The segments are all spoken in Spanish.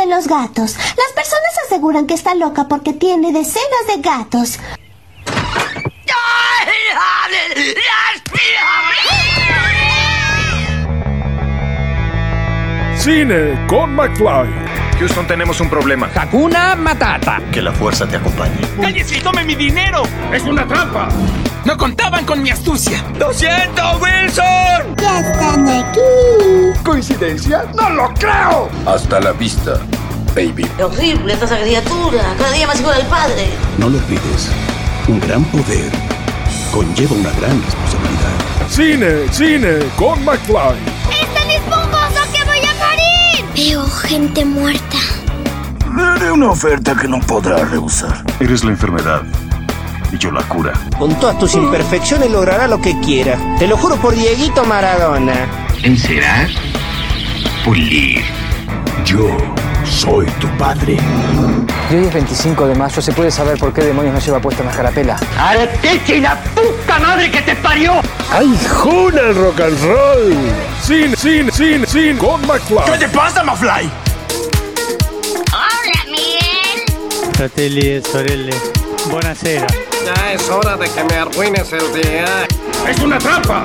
de los gatos. Las personas aseguran que está loca porque tiene decenas de gatos. Cine con McFly. Houston, tenemos un problema. Hakuna Matata. Que la fuerza te acompañe. ¡Cállese y tome mi dinero! ¡Es una trampa! No contaban con mi astucia. ¡Lo siento, Wilson! Ya están aquí. ¿Coincidencia? ¡No lo creo! Hasta la vista, baby. ¡Qué horrible esta criatura! Cada día más igual al padre. No lo olvides. Un gran poder conlleva una gran responsabilidad. Cine, cine con McFly. ¡Es tan esponjoso que voy a morir! Veo gente muerta. Le haré una oferta que no podrá rehusar. Eres la enfermedad y yo la cura. Con todas tus imperfecciones logrará lo que quiera. Te lo juro por Dieguito Maradona. Encerar, pulir. Yo soy tu padre. Y hoy es 25 de mayo, ¿se puede saber por qué demonios no lleva puesta una carapela? ¡Arteche y la puta madre que te parió! ¡Ay, juna el rock and roll! Cine, cine, cine, cine con McFly. ¿Qué te pasa, Mafly? Hola, Miguel. Fratelli Sorelle, buonasera. Ya es hora de que me arruines el día. ¡Es una trampa!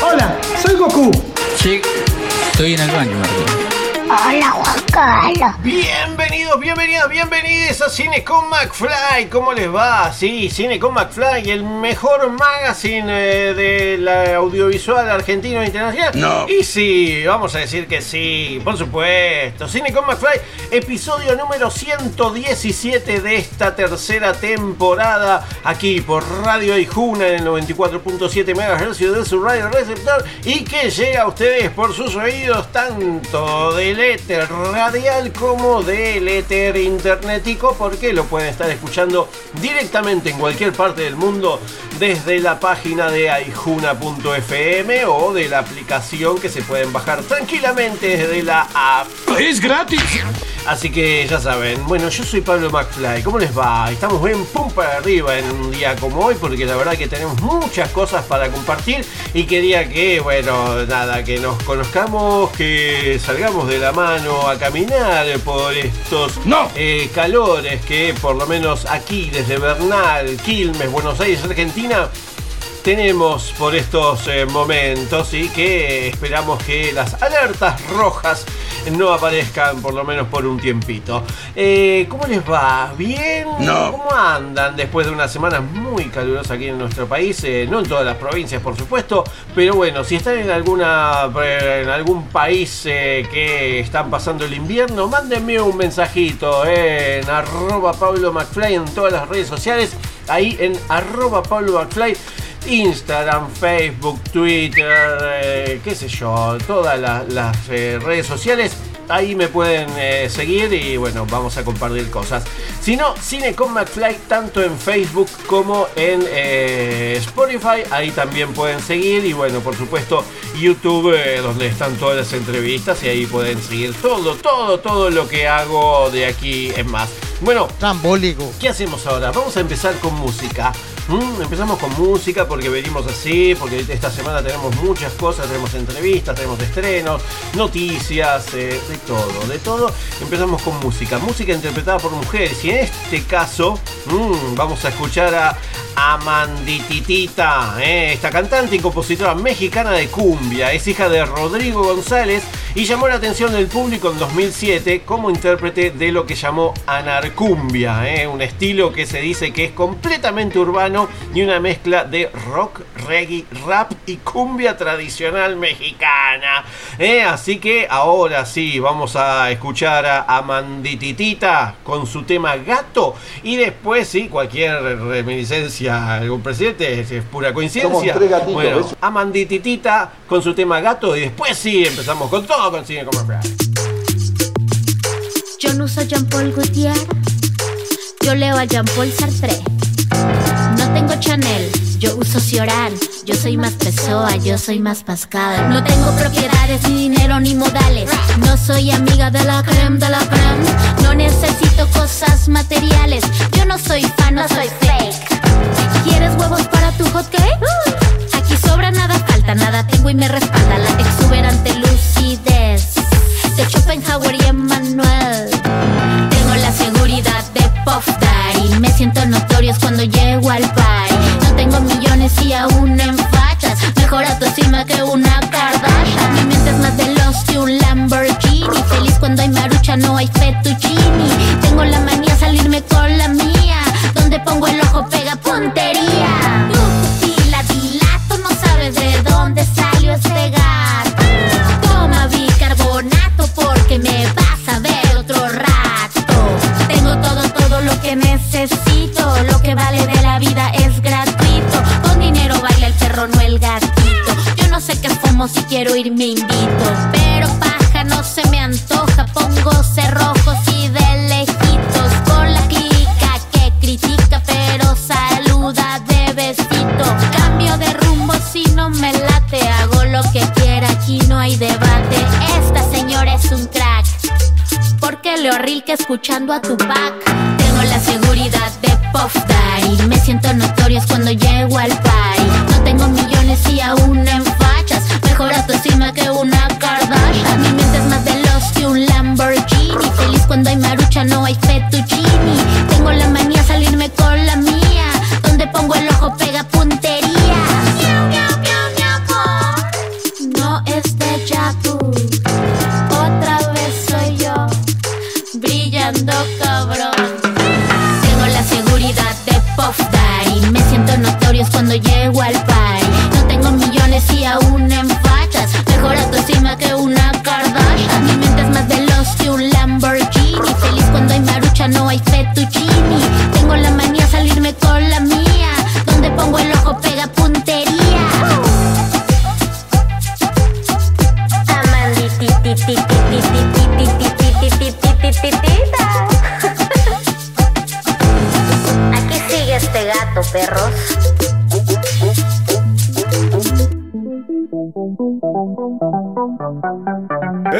Hola, soy Goku. Sí, estoy en el baño, Martín. Hola, Juan Carlos. Bienvenidos, bienvenidas, bienvenidos a Cine con McFly. ¿Cómo les va? Sí, Cine con McFly, el mejor magazine eh, de la audiovisual argentino e internacional. No. Y sí, vamos a decir que sí, por supuesto. Cine con McFly, episodio número 117 de esta tercera temporada. Aquí por Radio Aijuna en el 94.7 MHz de su radio receptor. Y que llega a ustedes por sus oídos tanto del éter radial como del éter internetico porque lo pueden estar escuchando directamente en cualquier parte del mundo desde la página de aijuna.fm o de la aplicación que se pueden bajar tranquilamente desde la app. ¡Es gratis! Así que ya saben, bueno, yo soy Pablo McFly, ¿cómo les va? Estamos bien pum para arriba en un día como hoy porque la verdad que tenemos muchas cosas para compartir y quería que, bueno, nada, que nos conozcamos, que salgamos de la mano a caminar por estos ¡No! eh, calores que por lo menos aquí desde Bernal, Quilmes, Buenos Aires, Argentina, tenemos por estos eh, momentos y que esperamos que las alertas rojas no aparezcan por lo menos por un tiempito. Eh, ¿Cómo les va? ¿Bien? No. ¿Cómo andan después de una semana muy calurosa aquí en nuestro país? Eh, no en todas las provincias, por supuesto, pero bueno, si están en alguna en algún país que están pasando el invierno, mándenme un mensajito en arroba Pablo McFly en todas las redes sociales, ahí en arroba Pablo McFly. Instagram, Facebook, Twitter, eh, qué sé yo, todas la- las eh, redes sociales. Ahí me pueden eh, seguir y bueno, vamos a compartir cosas. Si no, Cine con McFly, tanto en Facebook como en Spotify. Ahí también pueden seguir. Y bueno, por supuesto, YouTube, donde están todas las entrevistas. Y ahí pueden seguir todo, todo, todo lo que hago de aquí en más. Bueno, Trambólico. ¿Qué hacemos ahora? Vamos a empezar con música. ¿Mm? Empezamos con música porque venimos así, porque esta semana tenemos muchas cosas, tenemos entrevistas, tenemos estrenos, noticias, eh, de todo, de todo. Empezamos con música, música interpretada por mujeres y en este caso mm, vamos a escuchar a Amandititita, eh, esta cantante y compositora mexicana de cumbia, es hija de Rodrigo González y llamó la atención del público en 2007 como intérprete de lo que llamó anarcumbia, eh, un estilo que se dice que es completamente urbano y una mezcla de rock, reggae, rap y cumbia tradicional mexicana. eh. Así que ahora sí, vamos a escuchar a Amandititita con su tema Gato y después sí, cualquier reminiscencia a algún presidente es, es pura coincidencia. Somos tres gatitos. Amandititita con su tema Gato y después sí, empezamos con todo con Cine como Yo no uso Jean Paul Gaultier. Yo leo a Jean Paul Sartre. No tengo Chanel. Yo uso Cioran. Yo soy más Pessoa, yo soy más Pascal. No tengo propiedades, ni dinero, ni modales. No soy amiga de la creme de la creme. No necesito cosas materiales. Yo no soy fan, no soy fake. ¿Quieres huevos para tu hot cake? Aquí sobra nada, falta nada. Tengo y me respalda la exuberante rigidez de Schopenhauer y Emmanuel. Tengo la seguridad de Puff Daddy, me siento notorios cuando llego al party. No tengo millones y aún en fachas, mejor autoestima que una Kardashian. Mi mente es más veloz que un Lamborghini, feliz cuando hay marucha, no hay fettuccini. Tengo la manía salirme con la mía, donde pongo el ojo pega puntería. Tu dilato, no sabes de dónde salió este gato. Necesito. Lo que vale de la vida es gratuito. Con dinero baila el perro, no el gatito. Yo no sé qué fumo, si quiero ir me invito. Pero paja no se me antoja. Pongo cerrojos Leo Rilke escuchando a Tupac. Tengo la seguridad de Puff Daddy. Me siento notorios cuando llego al país. No tengo millones y aún en fachas. Mejor autoestima que una Kardashian. Mi mente es más veloz que un Lamborghini. Feliz cuando hay marucha, no hay fettuccini.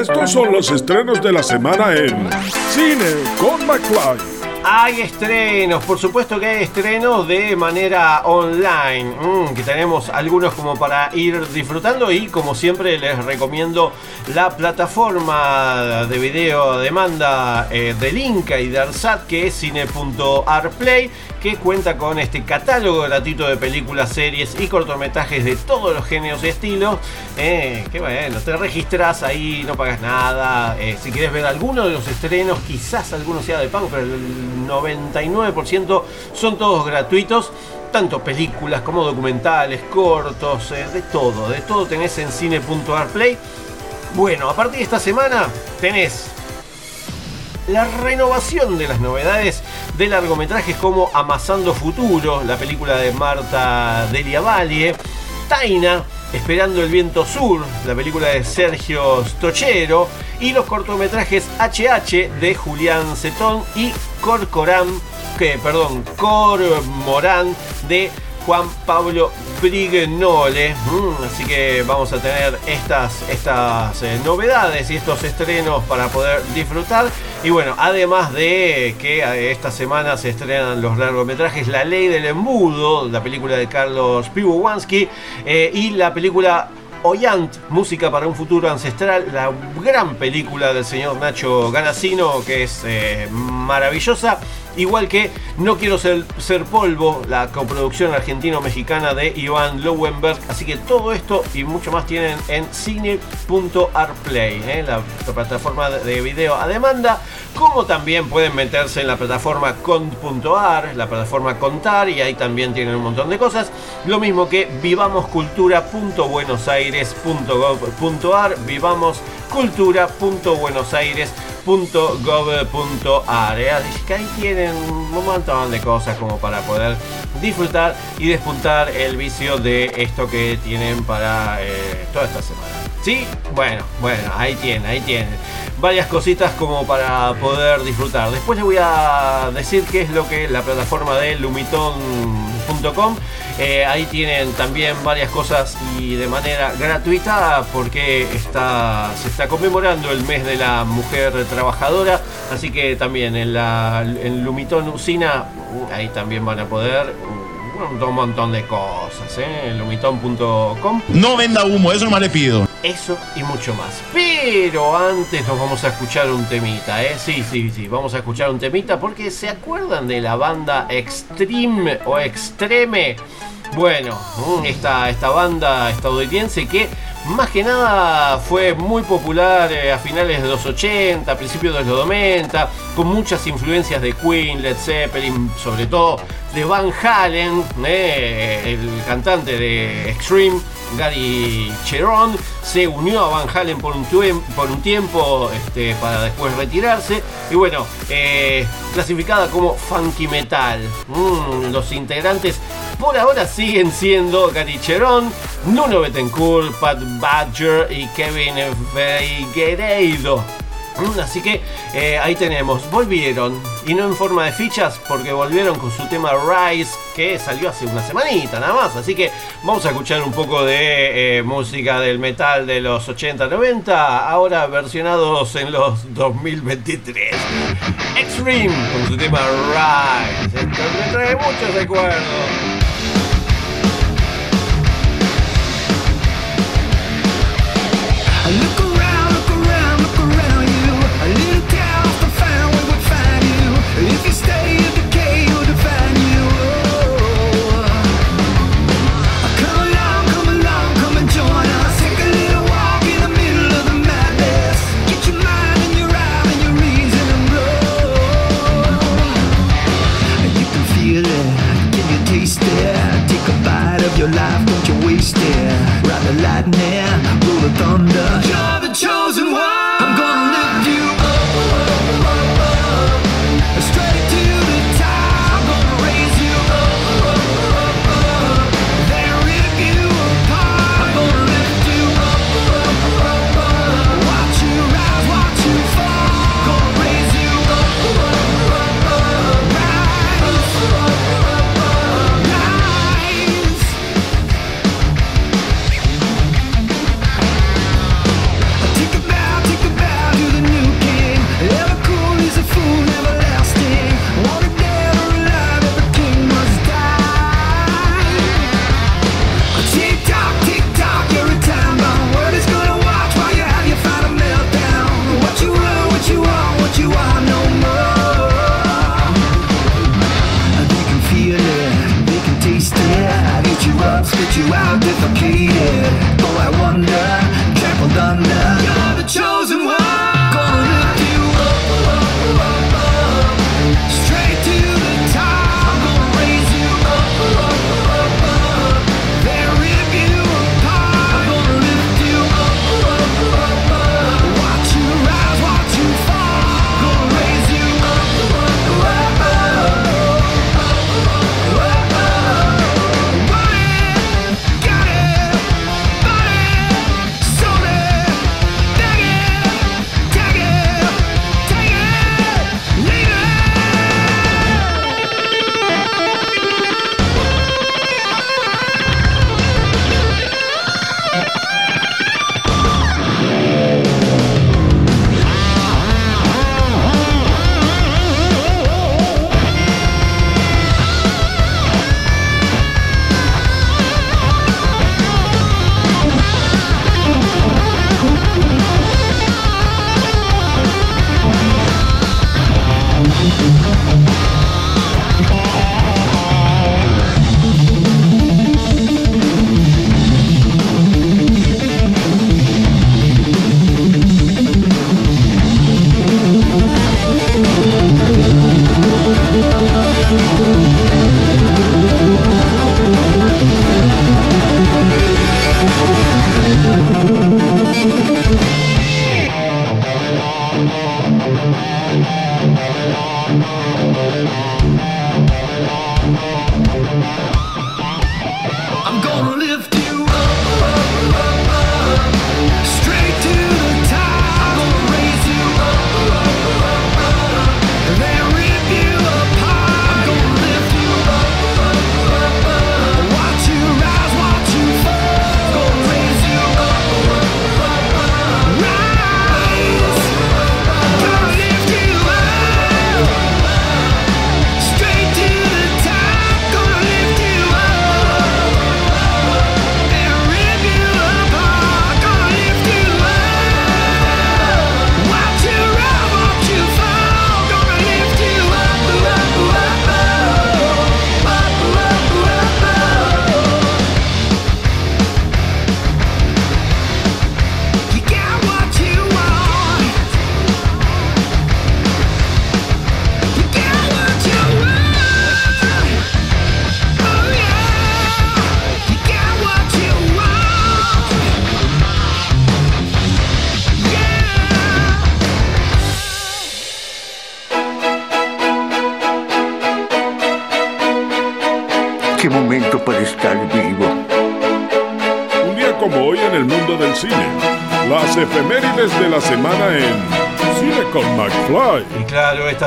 Estos son los estrenos de la semana en Cine con McFly. Hay estrenos, por supuesto que hay estrenos de manera online, mm, que tenemos algunos como para ir disfrutando y como siempre les recomiendo la plataforma de video demanda eh, del Inca y de Arsat que es cine.arplay que cuenta con este catálogo gratuito de películas, series y cortometrajes de todos los géneros y estilos. eh, que bueno, te registras ahí, no pagas nada. eh, si quieres ver alguno de los estrenos, quizás alguno sea de pago, pero el 99% son todos gratuitos. Tanto películas como documentales, cortos, eh, de todo. De todo tenés en cine.arplay. Bueno, a partir de esta semana tenés la renovación de las novedades de largometrajes como Amasando Futuro, la película de Marta Delia Valle, Taina, Esperando el Viento Sur, la película de Sergio Stochero, y los cortometrajes HH de Julián Cetón y Corcoran, que, perdón, Cormorán de Juan Pablo Brignole. Mm, así que vamos a tener estas, estas eh, novedades y estos estrenos para poder disfrutar. Y bueno, además de que eh, esta semana se estrenan los largometrajes La Ley del Embudo, la película de Carlos Piwowansky, eh, y la película Oyant, Música para un Futuro Ancestral, la gran película del señor Nacho Ganasino, que es maravillosa. Igual que No Quiero ser, Polvo, la coproducción argentino-mexicana de Iván Lowenberg. Así que todo esto y mucho más tienen en cine.arplay, ¿eh? la, la plataforma de video a demanda. Como también pueden meterse en la plataforma cont.ar, la plataforma Contar, y ahí también tienen un montón de cosas. Lo mismo que vivamoscultura.buenosaires.gov.ar, vivamoscultura.buenosaires.gov.ar. ¿eh? Así que ahí tienen un montón de cosas como para poder disfrutar y despuntar el vicio de esto que tienen para eh, toda esta semana. ¿Sí? Bueno, bueno, ahí tienen, ahí tienen. Varias cositas como para poder disfrutar. Después les voy a decir qué es lo que la plataforma de lumiton.com. Eh, ahí tienen también varias cosas y de manera gratuita porque está, se está conmemorando el mes de la mujer trabajadora. Así que también en, la, en Lumiton Usina, ahí también van a poder un montón de cosas. ¿eh? No venda humo, eso nomás le pido. Eso y mucho más. Pero antes nos vamos a escuchar un temita, ¿eh? Sí, sí, sí, vamos a escuchar un temita porque se acuerdan de la banda Extreme o Extreme. Bueno, mm, esta, esta banda estadounidense que más que nada fue muy popular eh, a finales de los 80, principios de los 90, con muchas influencias de Queen, Led Zeppelin, sobre todo de Van Halen, eh, el cantante de Extreme, Gary Cherone, se unió a Van Halen por un, tiempo este, para después retirarse. Y bueno, eh, clasificada como funky metal. Mm, los integrantes por ahora siguen siendo Gary Cherone, Nuno Bettencourt, Pat Badger y Kevin Figueiredo. Mm, Así que eh, ahí tenemos, volvieron y no en forma de fichas porque volvieron con su tema Rise que salió hace una semanita nada más. Así que vamos a escuchar un poco de eh, música del metal de los 80-90, ahora versionados en los 2023. Extreme con su tema Rise. Esto me trae muchos recuerdos.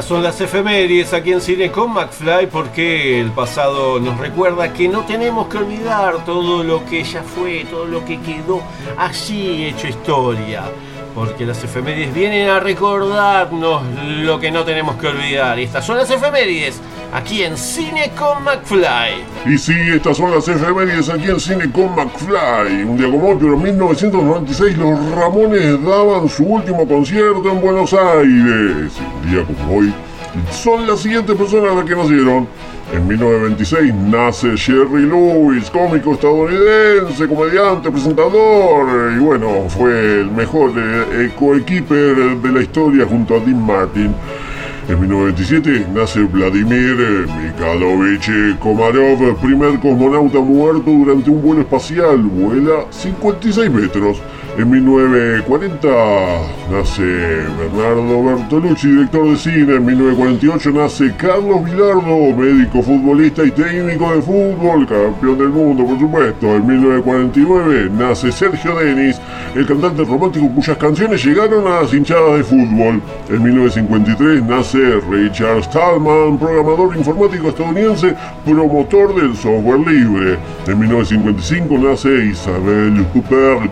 Son las efemérides aquí en Cine con McFly porque el pasado nos recuerda que no tenemos que olvidar todo lo que ya fue, todo lo que quedó allí hecho historia. Porque las efemérides vienen a recordarnos lo que no tenemos que olvidar. Estas son las efemérides aquí en Cine con McFly. Y sí, estas son las efemérides aquí en Cine con McFly. Un día como hoy, pero en 1996, los Ramones daban su último concierto en Buenos Aires. Un día como hoy, son las siguientes personas las que nacieron. En 1926 nace Jerry Lewis, cómico estadounidense, comediante, presentador y bueno, fue el mejor eh, coequiper de la historia junto a Dean Martin. En 1927 nace Vladimir Mikhailovich Komarov, primer cosmonauta muerto durante un vuelo espacial, vuela 56 metros. En 1940 nace Bernardo Bertolucci, director de cine. En 1948 nace Carlos Vilardo, médico, futbolista y técnico de fútbol, campeón del mundo, por supuesto. En 1949 nace Sergio Denis, el cantante romántico cuyas canciones llegaron a las hinchadas de fútbol. En 1953 nace Richard Stallman, programador informático estadounidense, promotor del software libre. En 1955 nace Isabelle Huppert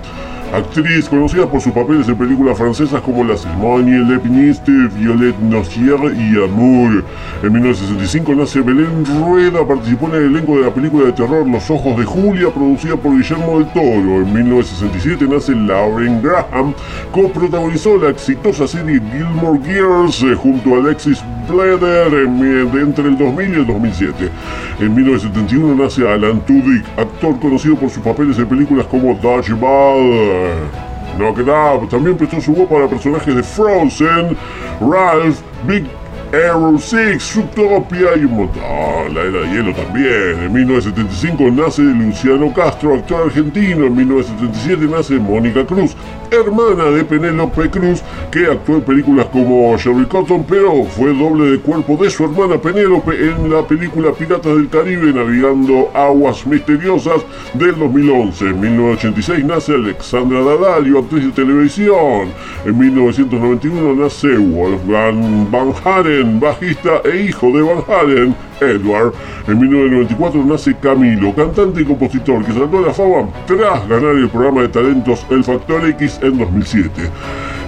actriz conocida por sus papeles en películas francesas como La Ceremonie, Le Piniste, Violette Nozier y Amour. En 1965 nace Belén Rueda, participó en el elenco de la película de terror Los Ojos de Julia, producida por Guillermo del Toro. En 1967 nace Lauren Graham, coprotagonizó la exitosa serie Gilmore Girls eh, junto a Alexis Bledder de entre el 2000 y el 2007. En 1971 nace Alan Tudyk, actor conocido por sus papeles en películas como Dodgeball, Knock It Up. También prestó su voz para personajes de Frozen, Ralph, Big Arrow 6, Zootopia y un montón. La era de hielo también. En 1975 nace Luciano Castro, actor argentino. En 1977 nace Mónica Cruz, hermana de Penélope Cruz, que actuó en películas como Sherry Cotton, pero fue doble de cuerpo de su hermana Penélope en la película Piratas del Caribe, navegando aguas misteriosas del 2011. En 1986 nace Alexandra Daddario, actriz de televisión. En 1991 nace Wolfgang Van Haren, bajista e hijo de Van Halen, En 1994 nace Camilo, cantante y compositor que saltó a la fama tras ganar el programa de talentos El Factor X en 2007.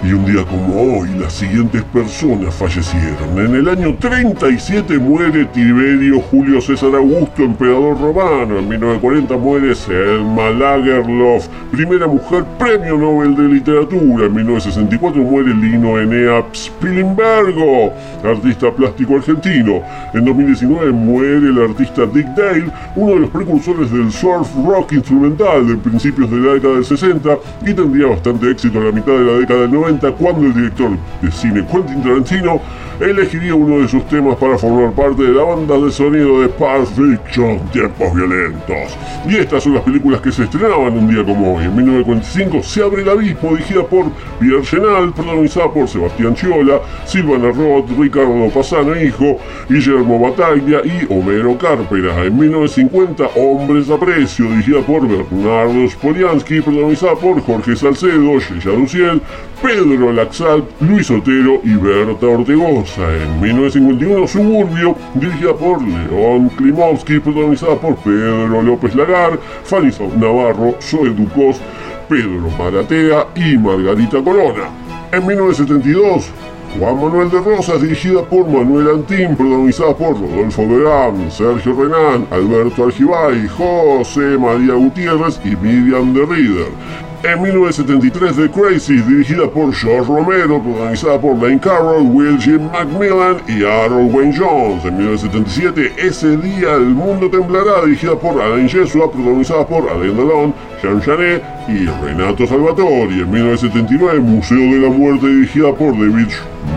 Y un día como hoy, las siguientes personas fallecieron. En el año 37 muere Tiberio Julio César Augusto, emperador romano. En 1940 muere Selma Lagerlof, primera mujer premio Nobel de Literatura. En 1964 muere Lino Enea Spilimbergo, artista plástico argentino. En 2019 muere el artista Dick Dale, uno de los precursores del surf rock instrumental de principios de la década del 60 y tendría bastante éxito en la mitad de la década del 90 cuando el director de cine Quentin Tarantino elegiría uno de sus temas para formar parte de la banda de sonido de Pulp Fiction, Tiempos Violentos. Y estas son las películas que se estrenaban un día como hoy. En 1945 Se abre el abismo, dirigida por Pierre Genal, protagonizada por Sebastián Chiola, Silvana Roth, Ricardo Pasano Hijo, Guillermo Bataglia y Homero Carpera. En 1950 Hombres a Precio, dirigida por Bernardo Spoliansky, protagonizada por Jorge Salcedo, Yeya Luciel, Pedro Laxalt, Luis Otero y Berta Ortegoza. En 1951 Suburbio, dirigida por León Klimovsky, protagonizada por Pedro López Lagar, Fanny Navarro, Zoe Ducos, Pedro Maratea y Margarita Corona. En 1972 Juan Manuel de Rosas, dirigida por Manuel Antín, protagonizada por Rodolfo Verán, Sergio Renán, Alberto Argibay, José María Gutiérrez y Miriam de Reader. En 1973 The Crazy, dirigida por George Romero, protagonizada por Lane Carroll, Will Jim Macmillan y Harold Wayne Jones. En 1977 Ese día el mundo temblará, dirigida por Alain Jesua, protagonizada por Alain Delon, Jean Genet y Renato Salvatori. En 1979 Museo de la Muerte, dirigida por David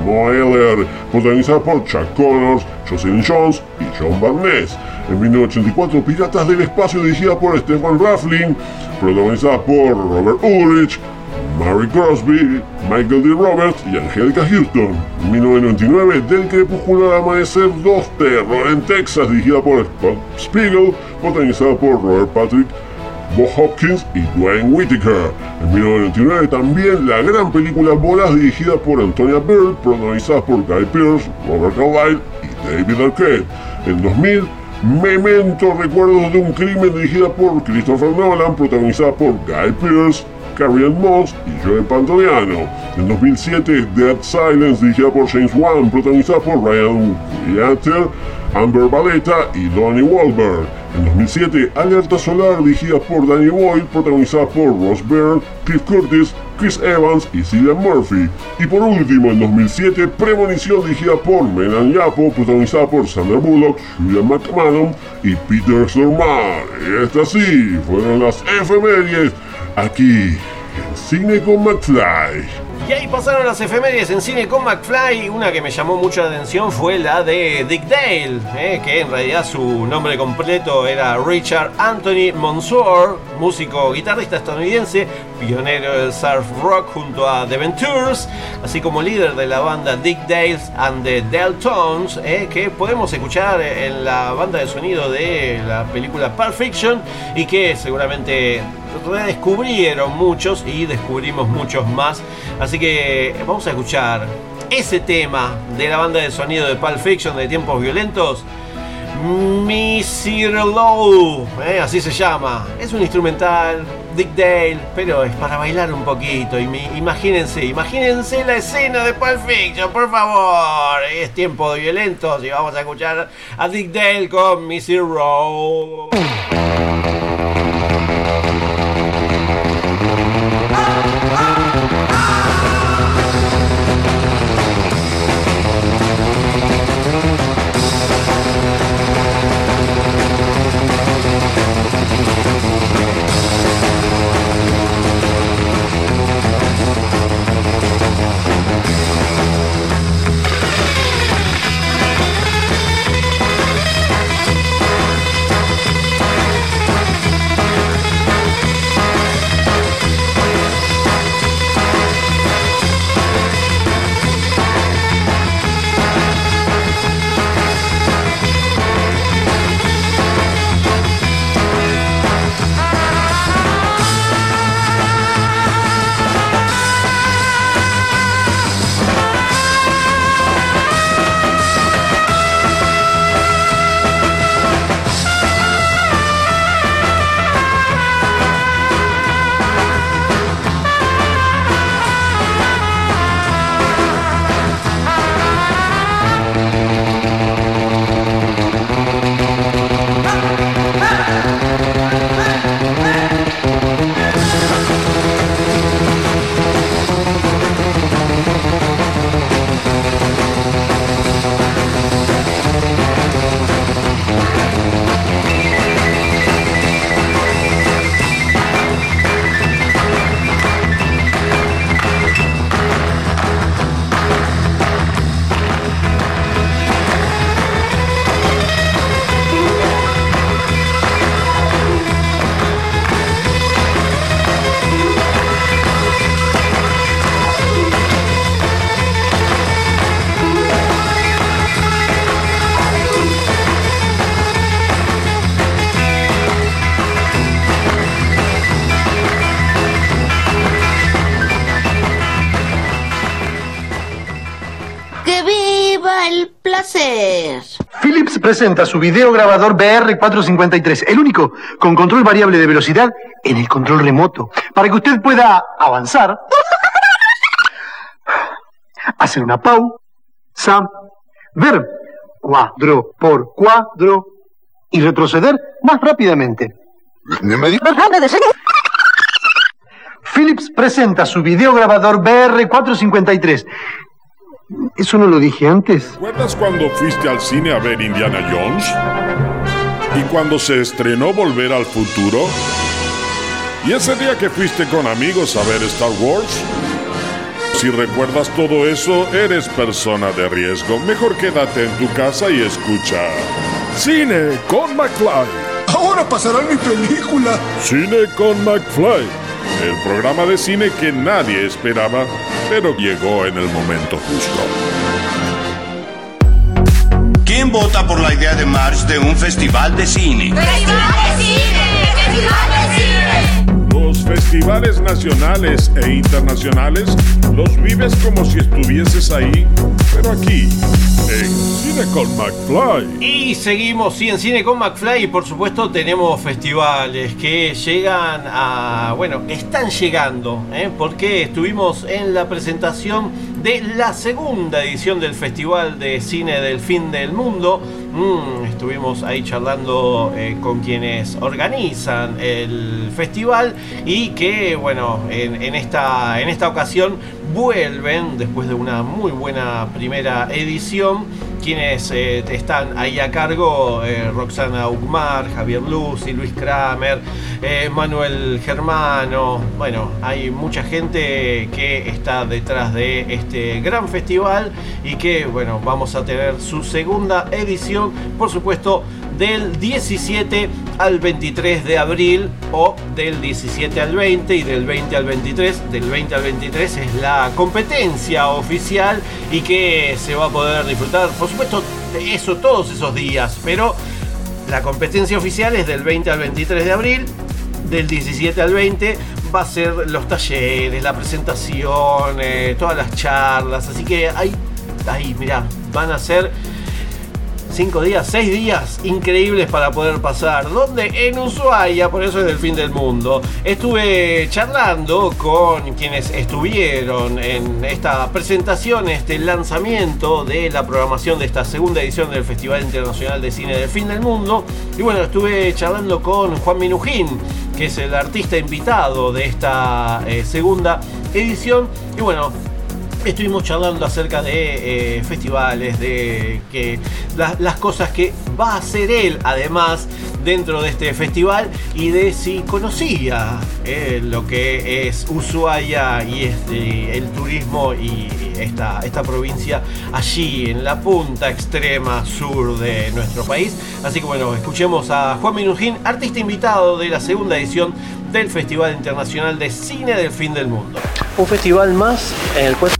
Moeller, protagonizada por Chuck Connors, Jocelyn Jones y John Barnes. En 1984 Piratas del Espacio, dirigida por Stefan Raffling, protagonizada por Robert Ulrich, Mary Crosby, Michael D. Roberts y Angelica Houston. En 1999, Del Crepúsculo al Amanecer 2 Terror en Texas, dirigida por Scott Spiegel, protagonizada por Robert Patrick Bob Hopkins y Dwayne Whittaker. En 1999 también la gran película Bolas dirigida por Antonia Bird, protagonizada por Guy Pearce, Robert Carlyle y David Arquette. En 2000 Memento Recuerdos de un crimen dirigida por Christopher Nolan, protagonizada por Guy Pearce, Carrie Moss y Joe Pantoliano. En 2007 Dead Silence dirigida por James Wan, protagonizada por Ryan Leater, Amber Valletta y Donnie Wahlberg. En 2007, Alerta Solar, dirigida por Danny Boyle, protagonizada por Ross Byrne, Cliff Curtis, Chris Evans y Cillian Murphy. Y por último, en 2007, Premonición, dirigida por Melan Yapo, protagonizada por Sandra Bullock, Julian McMahon y Peter Stormare. Estas sí fueron las efemérides aquí en Cine con McFly. Y ahí pasaron las efemérides en cine con McFly. Una que me llamó mucho la atención fue la de Dick Dale, eh, que en realidad su nombre completo era Richard Anthony Monsoor, músico guitarrista estadounidense, pionero del surf rock junto a The Ventures, así como líder de la banda Dick Dales and the Deltones, eh, que podemos escuchar en la banda de sonido de la película Pulp Fiction y que seguramente redescubrieron muchos y descubrimos muchos más. Así que vamos a escuchar ese tema de la banda de sonido de Pulp Fiction de tiempos violentos. Missy Low, eh, así se llama. Es un instrumental, Dick Dale, pero es para bailar un poquito. Y mi- imagínense, imagínense la escena de Pulp Fiction, por favor. Es tiempo de violentos y vamos a escuchar a Dick Dale con Missy Row. Presenta su videograbador BR453, el único con control variable de velocidad en el control remoto, para que usted pueda avanzar, hacer una pausa, ver cuadro por cuadro y retroceder más rápidamente. Philips presenta su videograbador BR453. ¿Eso no lo dije antes? ¿Recuerdas cuando fuiste al cine a ver Indiana Jones? ¿Y cuando se estrenó Volver al Futuro? ¿Y ese día que fuiste con amigos a ver Star Wars? Si recuerdas todo eso, eres persona de riesgo. Mejor quédate en tu casa y escucha. Cine con McFly. Ahora pasará mi película. Cine con McFly. El programa de cine que nadie esperaba, pero llegó en el momento justo. ¿Quién vota por la idea de March de un festival de cine? Los festivales nacionales e internacionales los vives como si estuvieses ahí, pero aquí, en Cine con McFly. Y seguimos, sí, en Cine con McFly y por supuesto tenemos festivales que llegan a, bueno, están llegando, ¿eh? porque estuvimos en la presentación de la segunda edición del Festival de Cine del Fin del Mundo. Mm, estuvimos ahí charlando eh, con quienes organizan el festival y que, bueno, en, en esta, en esta ocasión vuelven después de una muy buena primera edición quienes eh, están ahí a cargo, eh, Roxana Ugmar, Javier Luz y Luis Kramer, eh, Manuel Germano, bueno, hay mucha gente que está detrás de este gran festival y que, bueno, vamos a tener su segunda edición, por supuesto, del 17 al 23 de abril o del 17 al 20 y del 20 al 23. Del 20 al 23 es la competencia oficial y que se va a poder disfrutar, por supuesto, eso todos esos días, pero la competencia oficial es del 20 al 23 de abril, del 17 al 20 va a ser los talleres, la presentación, eh, todas las charlas, así que hay, ahí, mirá, van a ser cinco días, seis días increíbles para poder pasar. Donde en Ushuaia, por eso es del fin del mundo. Estuve charlando con quienes estuvieron en esta presentación, este lanzamiento de la programación de esta segunda edición del Festival Internacional de Cine del Fin del Mundo. Y bueno, estuve charlando con Juan Minujín, que es el artista invitado de esta eh, segunda edición. Y bueno, Estuvimos charlando acerca de eh, festivales, de que la- las cosas que va a hacer él además dentro de este festival y de si conocía eh, lo que es Ushuaia y este, el turismo y esta, esta provincia allí en la punta extrema sur de nuestro país. Así que bueno, escuchemos a Juan Minujín, artista invitado de la segunda edición del Festival Internacional de Cine del Fin del Mundo. un festival más en el cual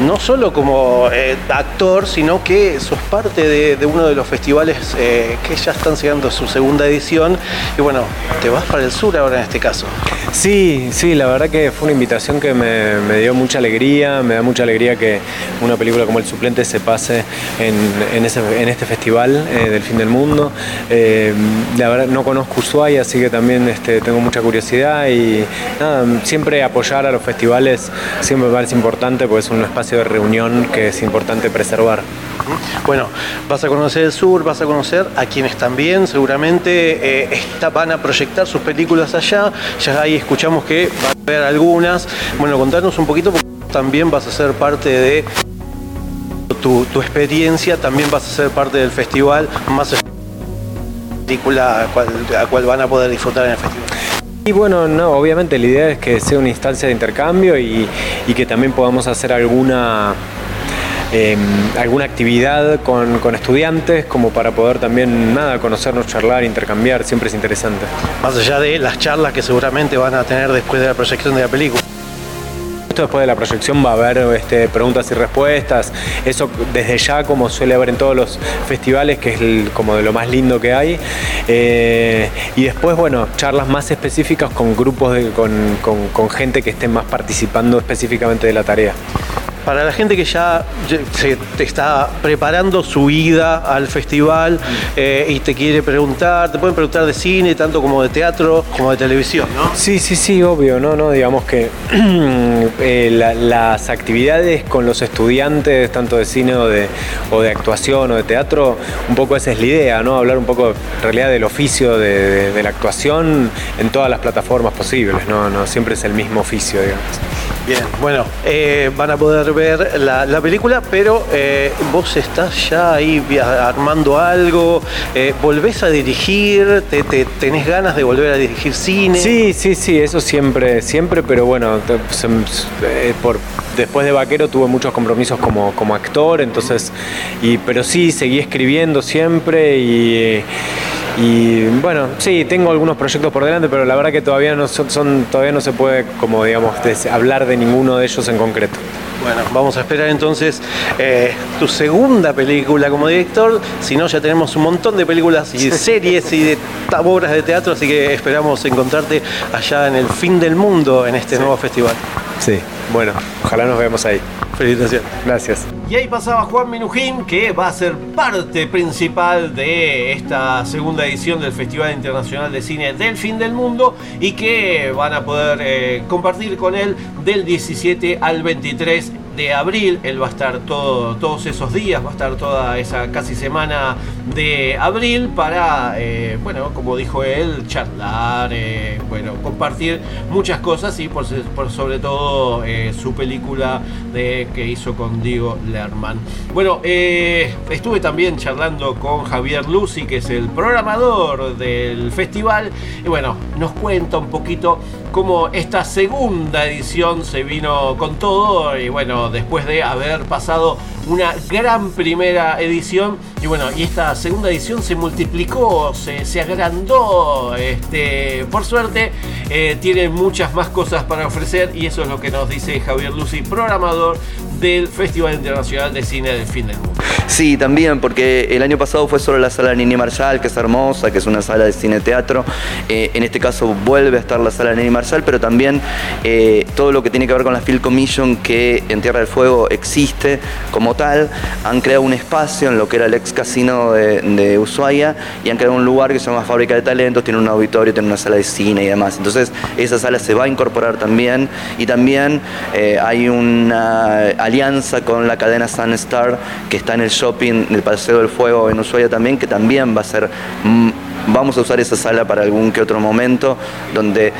no solo como eh, actor, sino que sos parte de, uno de los festivales eh, que ya están llegando su segunda edición. Y bueno, te vas para el sur ahora en este caso. Sí, sí, la verdad que fue una invitación que me, dio mucha alegría, me da mucha alegría que una película como El Suplente se pase en, este festival eh, del fin del mundo. La verdad no conozco Ushuaia, así que también este, tengo mucha curiosidad y nada, siempre apoyar a los festivales siempre me parece importante porque es un espacio de reunión que es importante preservar. Bueno, vas a conocer el sur, vas a conocer a quienes también seguramente eh, van a proyectar sus películas allá. Ya ahí escuchamos que va a haber algunas. Bueno, contanos un poquito porque también vas a ser parte de tu, tu experiencia, también vas a ser parte del festival, más película a cual, a cual van a poder disfrutar en el festival. Y bueno, no, obviamente la idea es que sea una instancia de intercambio y, y que también podamos hacer alguna, eh, alguna actividad con, con estudiantes como para poder también, nada, conocernos, charlar, intercambiar, siempre es interesante. Más allá de las charlas que seguramente van a tener después de la proyección de la película. Después de la proyección va a haber este, preguntas y respuestas, eso desde ya como suele haber en todos los festivales, que es como de lo más lindo que hay. Eh, y después, bueno, charlas más específicas con grupos, de- con, con- con gente que esté más participando específicamente de la tarea. Para la gente que ya se te está preparando su ida al festival eh, y te quiere preguntar, te pueden preguntar de cine, tanto como de teatro, como de televisión, ¿no? Sí, sí, sí, obvio, no, no, digamos que eh, la- las actividades con los estudiantes, tanto de cine o de, o de actuación o de teatro, un poco esa es la idea, ¿no? Hablar un poco en realidad del oficio de, de- de la actuación en todas las plataformas posibles, ¿no? no siempre es el mismo oficio, digamos. Bien, bueno, eh, van a poder ver la, la película, pero eh, vos estás ya ahí armando algo, eh, volvés a dirigir, te, te- tenés ganas de volver a dirigir cine. Sí, sí, sí, eso siempre, siempre, pero bueno, eh, por, después de Vaquero tuve muchos compromisos como, como actor, entonces, y, pero sí, seguí escribiendo siempre y, Y bueno, sí, tengo algunos proyectos por delante, pero la verdad que todavía no, son, son- todavía no se puede, como digamos, hablar de ninguno de ellos en concreto. Bueno, vamos a esperar entonces eh, tu segunda película como director. Si no, ya tenemos un montón de películas y de series y de obras de teatro, así que esperamos encontrarte allá en el fin del mundo en este nuevo festival. Sí, bueno, ojalá nos veamos ahí. Felicitaciones. Gracias. Y ahí pasaba Juan Minujín, que va a ser parte principal de esta segunda edición del Festival Internacional de Cine del Fin del Mundo y que van a poder eh, compartir con él del 17 al 23 de abril. Él va a estar todo, todos esos días, va a estar toda esa casi semana de abril para, eh, bueno, como dijo él, charlar, eh, bueno, compartir muchas cosas y por, por sobre todo eh, su película de, que hizo con Diego Lerman. Bueno, estuve también charlando con Javier Lucy, que es el programador del festival, y bueno, nos cuenta un poquito cómo esta segunda edición se vino con todo y bueno, después de haber pasado una gran primera edición y bueno, y esta segunda edición se multiplicó, se, se agrandó, este, por suerte eh, tiene muchas más cosas para ofrecer y eso es lo que nos dice Javier Lucy, programador del Festival Internacional de Cine del Fin del Mundo. Sí, también, porque el año pasado fue solo la sala Nini Marshall, que es hermosa, que es una sala de cine-teatro. Eh, en este caso vuelve a estar la sala Nini Marshall, pero también eh, todo lo que tiene que ver con la Film Commission, que en Tierra del Fuego existe como tal. Han creado un espacio en lo que era el ex casino de, de Ushuaia y han creado un lugar que se llama Fábrica de Talentos, tiene un auditorio, tiene una sala de cine y demás. Entonces, esa sala se va a incorporar también y también eh, hay una alianza con la cadena Sun Star que está en el shopping del Paseo del Fuego en Ushuaia también, que también va a ser, mm, vamos a usar esa sala para algún que otro momento, donde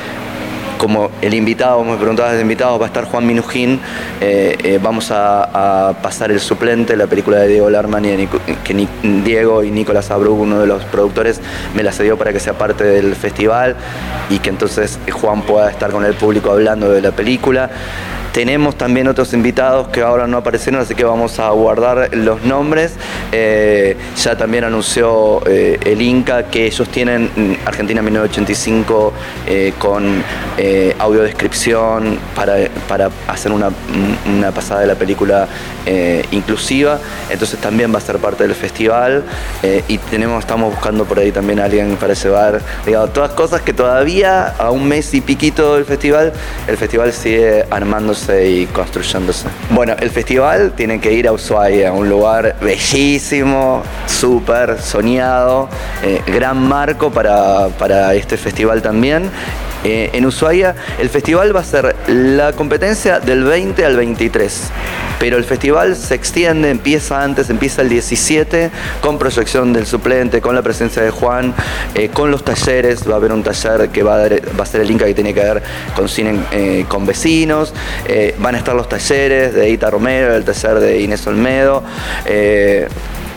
como el invitado, me preguntabas de invitados, va a estar Juan Minujín, eh, eh, vamos a, pasar el suplente, la película de Diego Larman y que Diego y Nicolás Abrug, uno de los productores, me la cedió para que sea parte del festival y que entonces Juan pueda estar con el público hablando de la película. Tenemos también otros invitados que ahora no aparecieron, así que vamos a guardar los nombres. Eh, ya también anunció eh, el Inca que ellos tienen mm, Argentina 1985 eh, con eh, audiodescripción para, para hacer una, mm, una pasada de la película inclusiva. Entonces también va a ser parte del festival y tenemos, estamos buscando por ahí también a alguien para llevar, digamos, todas cosas que todavía a un mes y piquito del festival, el festival sigue armándose y construyéndose. Bueno, el festival tiene que ir a Ushuaia, un lugar bellísimo, súper soñado, eh, gran marco para, para este festival también. Eh, en Ushuaia el festival va a ser la competencia del 20 al 23, pero el festival se extiende, empieza antes, empieza el 17 con proyección del suplente, con la presencia de Juan, eh, con los talleres, va a haber un taller que va a, ser el Inca que tiene que ver con cine eh, con vecinos, van a estar los talleres de Ita Romero, el taller de Inés Olmedo.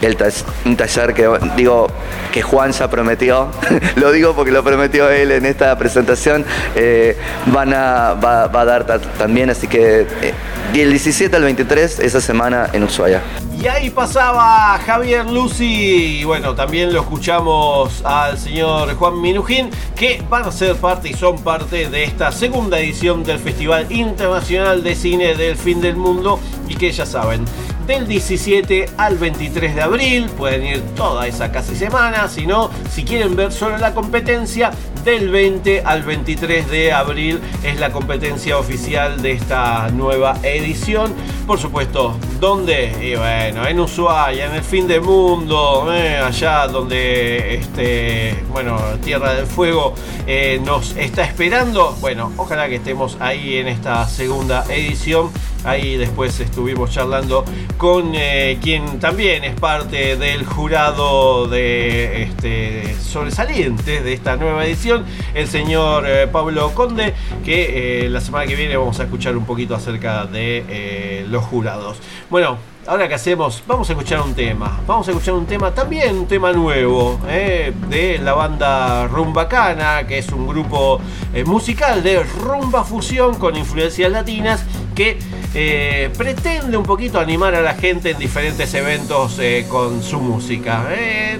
El un taller que digo que Juan ya prometió, lo digo porque lo prometió él en esta presentación, eh, van a, va, va a dar ta- también, así que eh, del 17 al 23 esa semana en Ushuaia. Y ahí pasaba Javier Lucy y bueno, también lo escuchamos al señor Juan Minujín que van a ser parte y son parte de esta segunda edición del Festival Internacional de Cine del Fin del Mundo y que ya saben, del 17 al 23 de abril, pueden ir toda esa casi semana, si no, si quieren ver solo la competencia, del 20 al 23 de abril es la competencia oficial de esta nueva edición. Por supuesto, ¿dónde? Y bueno, en Ushuaia, en el fin del mundo, eh, allá donde este, bueno, Tierra del Fuego eh, nos está esperando. Bueno, ojalá que estemos ahí en esta segunda edición. Ahí después estuvimos charlando con eh, quien también es parte del jurado de este, sobresalientes de esta nueva edición, el señor eh, Pablo Conde, que eh, la semana que viene vamos a escuchar un poquito acerca de los jurados. Bueno, ahora que hacemos, vamos a escuchar un tema. Vamos a escuchar un tema, también un tema nuevo, eh, de la banda Rumbacana, que es un grupo eh, musical de rumba fusión con influencias latinas que eh, pretende un poquito animar a la gente en diferentes eventos con su música.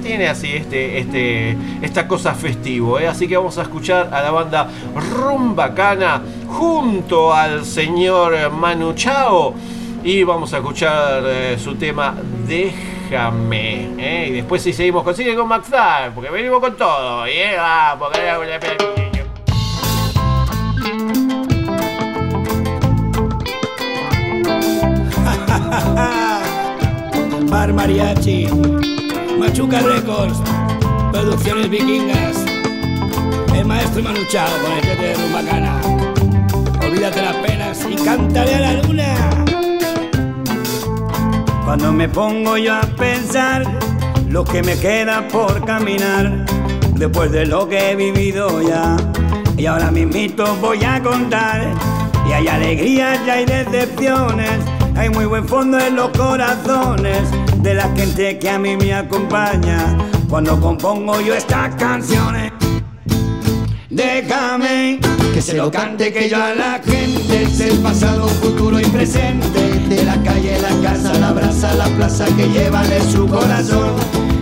Tiene así este, este, esta cosa festivo. Así que vamos a escuchar a la banda Rumbacana junto al señor Manu Chao. Y vamos a escuchar eh, su tema Déjame. eh. Y después si seguimos con Cine con McFly, porque venimos con todo. Eh, va, porque Bar Mariachi, Machuca Records, Producciones Vikingas, el maestro Manu Chao con el tete de Rumbacana. Olvídate las penas y cántale a la luna. Cuando me pongo yo a pensar lo que me queda por caminar, después de lo que he vivido ya, y ahora mismito voy a contar, y hay alegrías y hay decepciones, hay muy buen fondo en los corazones de la gente que a mí me acompaña cuando compongo yo estas canciones. Déjame que se lo cante que yo a la gente es el pasado, futuro y presente de la calle, la casa, la brasa, la plaza que llevan en su corazón.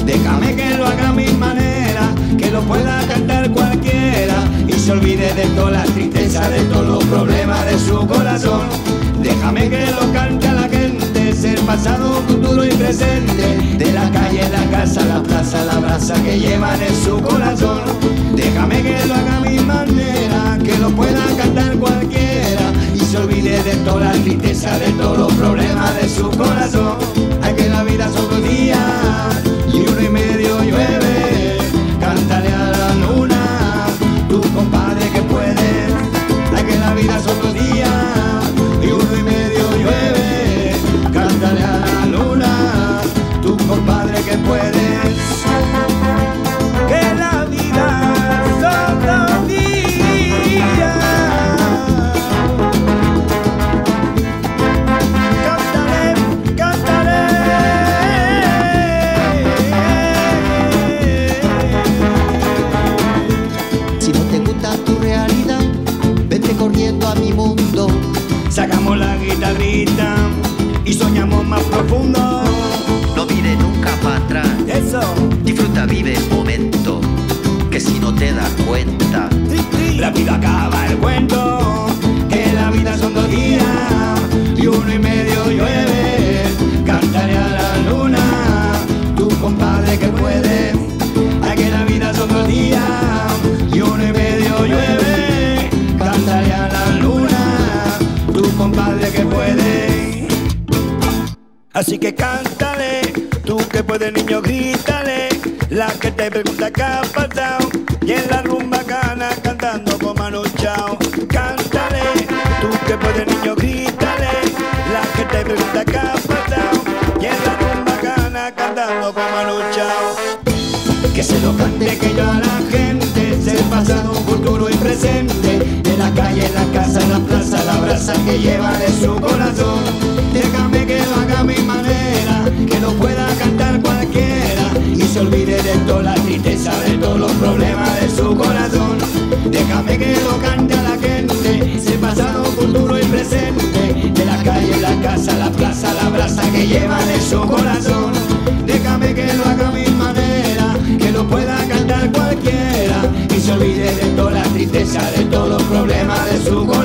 Déjame que lo haga a mi manera, que lo pueda cantar cualquiera y se olvide de todas las tristezas, de todos los problemas de su corazón. Déjame que lo cante a la gente, es el pasado, futuro y presente de la calle, la casa, la plaza, la brasa que llevan en su corazón. Déjame que lo haga a mi manera, que lo pueda cantar cualquiera y se olvide de toda la tristeza, de todos los problemas de su corazón. Hay que la vida son dos días y uno y medio llueve. Rápido acaba el cuento. Que la vida son dos días y uno y medio llueve. Cántale a la luna, tu compadre que puede. Ay, que la vida son dos días y uno y medio llueve. Cántale a la luna, tu compadre que puede. Así que cántale, tú que puedes niño grítale, la que te pregunta qué ha pasado, presente, de la calle, la casa, la plaza, la brasa que lleva de su corazón. Déjame que lo haga a mi manera, que lo pueda cantar cualquiera y se olvide de toda la tristeza, de todos los problemas de su corazón. Déjame que lo cante a la gente, ese pasado, futuro y presente, de la calle, la casa, la plaza, la brasa que llevan en su corazón. Tristeza, de todos los problemas de su corazón.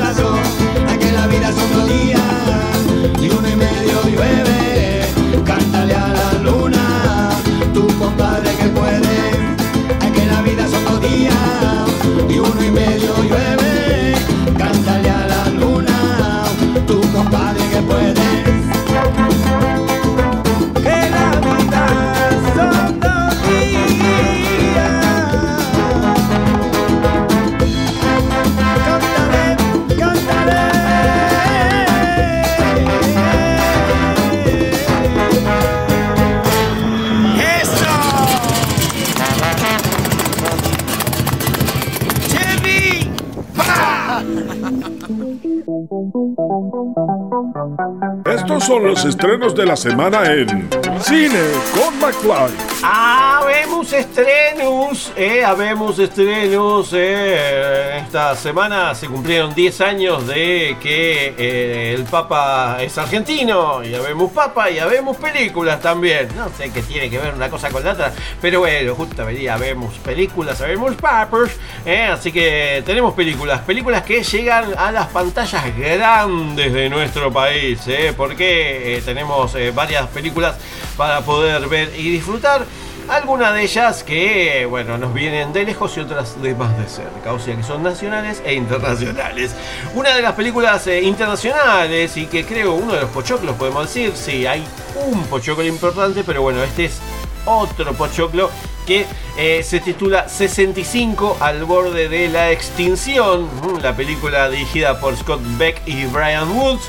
Estrenos de la semana en Cine con McFly. Habemos estrenos, eh, habemos estrenos. eh. Esta semana se cumplieron 10 años de que eh, el Papa es argentino. Y habemos Papa y habemos películas también. No sé qué tiene que ver una cosa con la otra. Pero bueno, justamente habemos películas, habemos papas. Eh, así que tenemos películas. Películas que llegan a las pantallas grandes de nuestro país. eh, porque eh, tenemos eh, varias películas para poder ver y disfrutar. Algunas de ellas que, bueno, nos vienen de lejos y otras de más de cerca, o sea que son nacionales e internacionales. Una de las películas internacionales y que creo uno de los pochoclos, podemos decir, sí, hay un pochoclo importante, pero bueno, este es otro pochoclo que eh, se titula 65 al borde de la extinción, Mm, la película dirigida por Scott Beck y Brian Woods,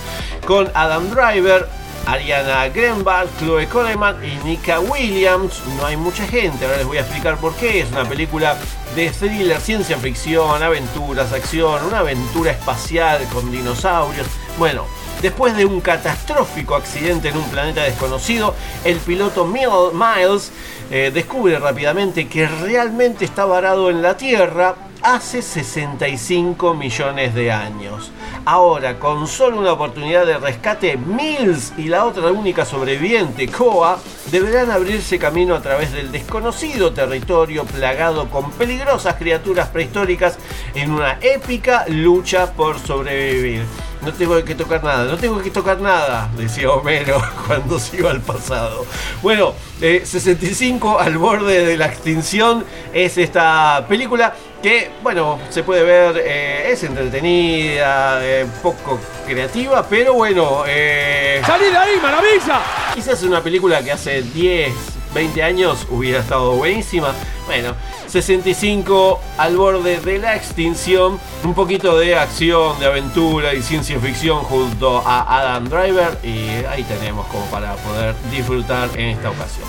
con Adam Driver, Ariana Greenblatt, Chloe Coleman y Nika Williams. No hay mucha gente, ahora les voy a explicar por qué. Es una película de thriller, ciencia ficción, aventuras, acción, una aventura espacial con dinosaurios. Bueno, después de un catastrófico accidente en un planeta desconocido, el piloto Mil- Miles eh, descubre rápidamente que realmente está varado en la Tierra hace 65 millones de años. Ahora, con solo una oportunidad de rescate, Mills y la otra única sobreviviente, Koa, deberán abrirse camino a través del desconocido territorio plagado con peligrosas criaturas prehistóricas en una épica lucha por sobrevivir. No tengo que tocar nada, no tengo que tocar nada, decía Homero cuando se iba al pasado. Bueno, eh, 65 al borde de la extinción es esta película que, bueno, se puede ver, eh, es entretenida, eh, poco creativa, pero bueno... Eh, ¡Salí de ahí, maravilla! Quizás una película que hace 10, 20 años hubiera estado buenísima. Bueno, 65 al borde de la extinción. Un poquito de acción, de aventura y ciencia ficción junto a Adam Driver. Y ahí tenemos como para poder disfrutar en esta ocasión.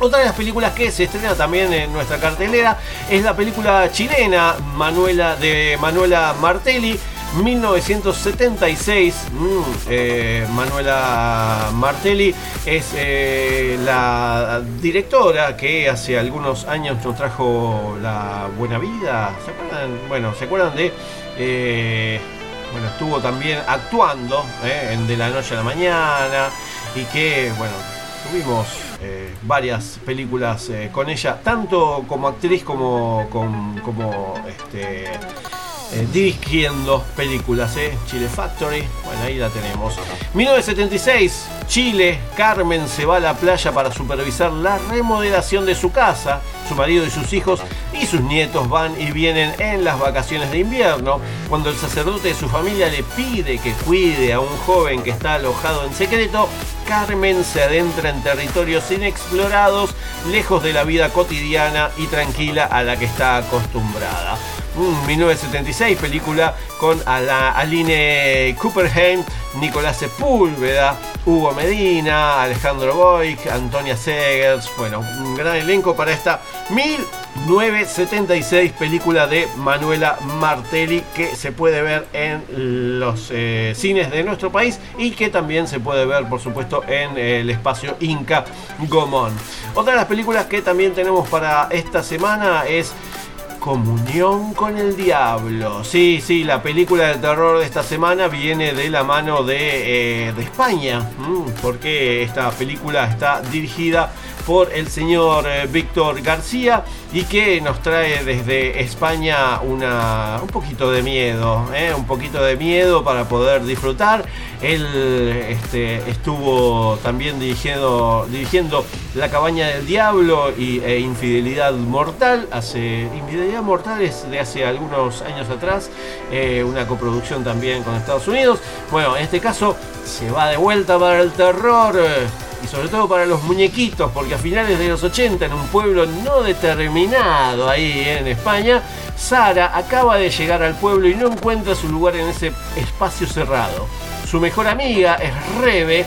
Otra de las películas que se estrena también en nuestra cartelera es la película chilena Manuela de Manuela Martelli. 1976, mm, eh, Manuela Martelli es eh, la directora que hace algunos años nos trajo La Buena Vida. ¿Se acuerdan? Bueno, ¿se acuerdan de eh, bueno, estuvo también actuando en De la Noche a la Mañana y que, bueno, tuvimos varias películas con ella, tanto como actriz como, con- como este, eh, dirigiendo películas, ¿eh? Chile Factory, bueno, ahí la tenemos. 1976, Chile, Carmen se va a la playa para supervisar la remodelación de su casa. Su marido y sus hijos y sus nietos van y vienen en las vacaciones de invierno. Cuando el sacerdote de su familia le pide que cuide a un joven que está alojado en secreto, Carmen se adentra en territorios inexplorados, lejos de la vida cotidiana y tranquila a la que está acostumbrada. Mm, 1976, película con Aline Cooperheim, Nicolás Sepúlveda, Hugo Medina, Alejandro Boik, Antonia Segers. Bueno, un gran elenco para esta 1976 película de Manuela Martelli que se puede ver en los eh, cines de nuestro país y que también se puede ver, por supuesto, en el espacio Inca Gomón. Otra de las películas que también tenemos para esta semana es Comunión con el Diablo. Sí, sí, la película de terror de esta semana viene de la mano de, eh, de España, porque esta película está dirigida por el señor eh, Víctor García y que nos trae desde España una, un poquito de miedo, ¿eh? un poquito de miedo para poder disfrutar. Él este, estuvo también dirigiendo, dirigiendo La cabaña del diablo y, e Infidelidad Mortal. Hace, Infidelidad Mortal es de hace algunos años atrás, una coproducción también con Estados Unidos. Bueno, en este caso se va de vuelta para el terror. Y sobre todo para los muñequitos, porque a finales de los 80, en un pueblo no determinado ahí en España, Sara acaba de llegar al pueblo y no encuentra su lugar en ese espacio cerrado. Su mejor amiga es Rebe,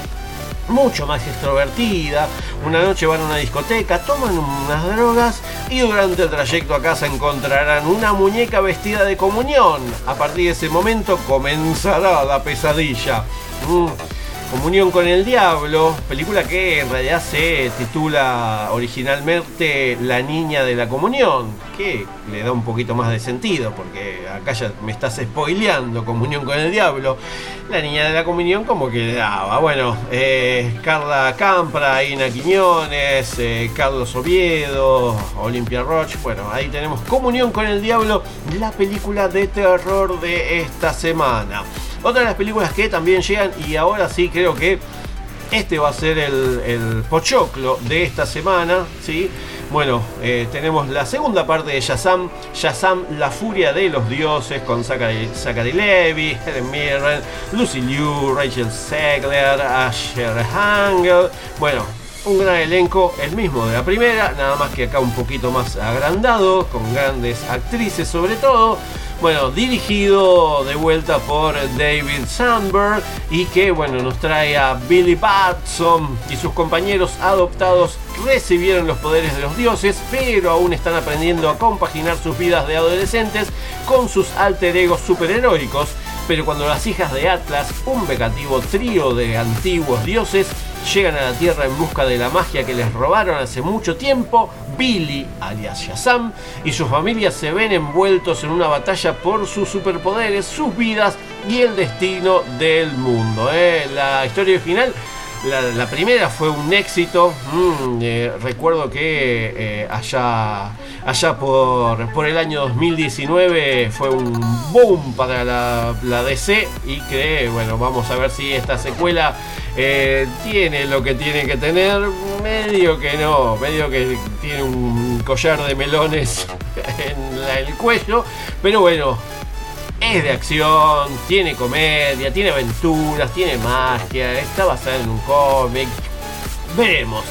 mucho más extrovertida. Una noche van a una discoteca, toman unas drogas y durante el trayecto a casa encontrarán una muñeca vestida de comunión. A partir de ese momento comenzará la pesadilla. Mm. Comunión con el Diablo, película que en realidad se titula originalmente La Niña de la Comunión, que le da un poquito más de sentido, porque acá ya me estás spoileando Comunión con el Diablo. La Niña de la Comunión como que le daba, bueno, eh, Carla Campra, Ina Quiñones, eh, Carlos Oviedo, Olimpia Roche, bueno, ahí tenemos Comunión con el Diablo, la película de terror de esta semana. Otra de las películas que también llegan y ahora sí creo que este va a ser el, pochoclo de esta semana, ¿sí? Bueno, eh, tenemos la segunda parte de Shazam, Shazam, la furia de los dioses, con Zachary, Zachary Levi, Helen Mirren, Lucy Liu, Rachel Segler, Asher Hangel. Bueno, un gran elenco, el mismo de la primera, nada más que acá un poquito más agrandado, con grandes actrices sobre todo. Bueno, dirigido de vuelta por David Sandberg y que bueno, nos trae a Billy Batson y sus compañeros adoptados recibieron los poderes de los dioses, pero aún están aprendiendo a compaginar sus vidas de adolescentes con sus alter egos superheroicos. Pero cuando las hijas de Atlas, un vengativo trío de antiguos dioses, llegan a la Tierra en busca de la magia que les robaron hace mucho tiempo, Billy, alias Shazam, y su familia se ven envueltos en una batalla por sus superpoderes, sus vidas y el destino del mundo. ¿eh? La historia original la, primera fue un éxito. Mm, eh, recuerdo que eh, allá, allá por, por el año 2019 fue un boom para la, DC y que, bueno, vamos a ver si esta secuela eh, tiene lo que tiene que tener. Medio que no, medio que tiene un collar de melones en el cuello. Pero bueno, es de acción, tiene comedia, tiene aventuras, tiene magia, está basada en un cómic. Veremos.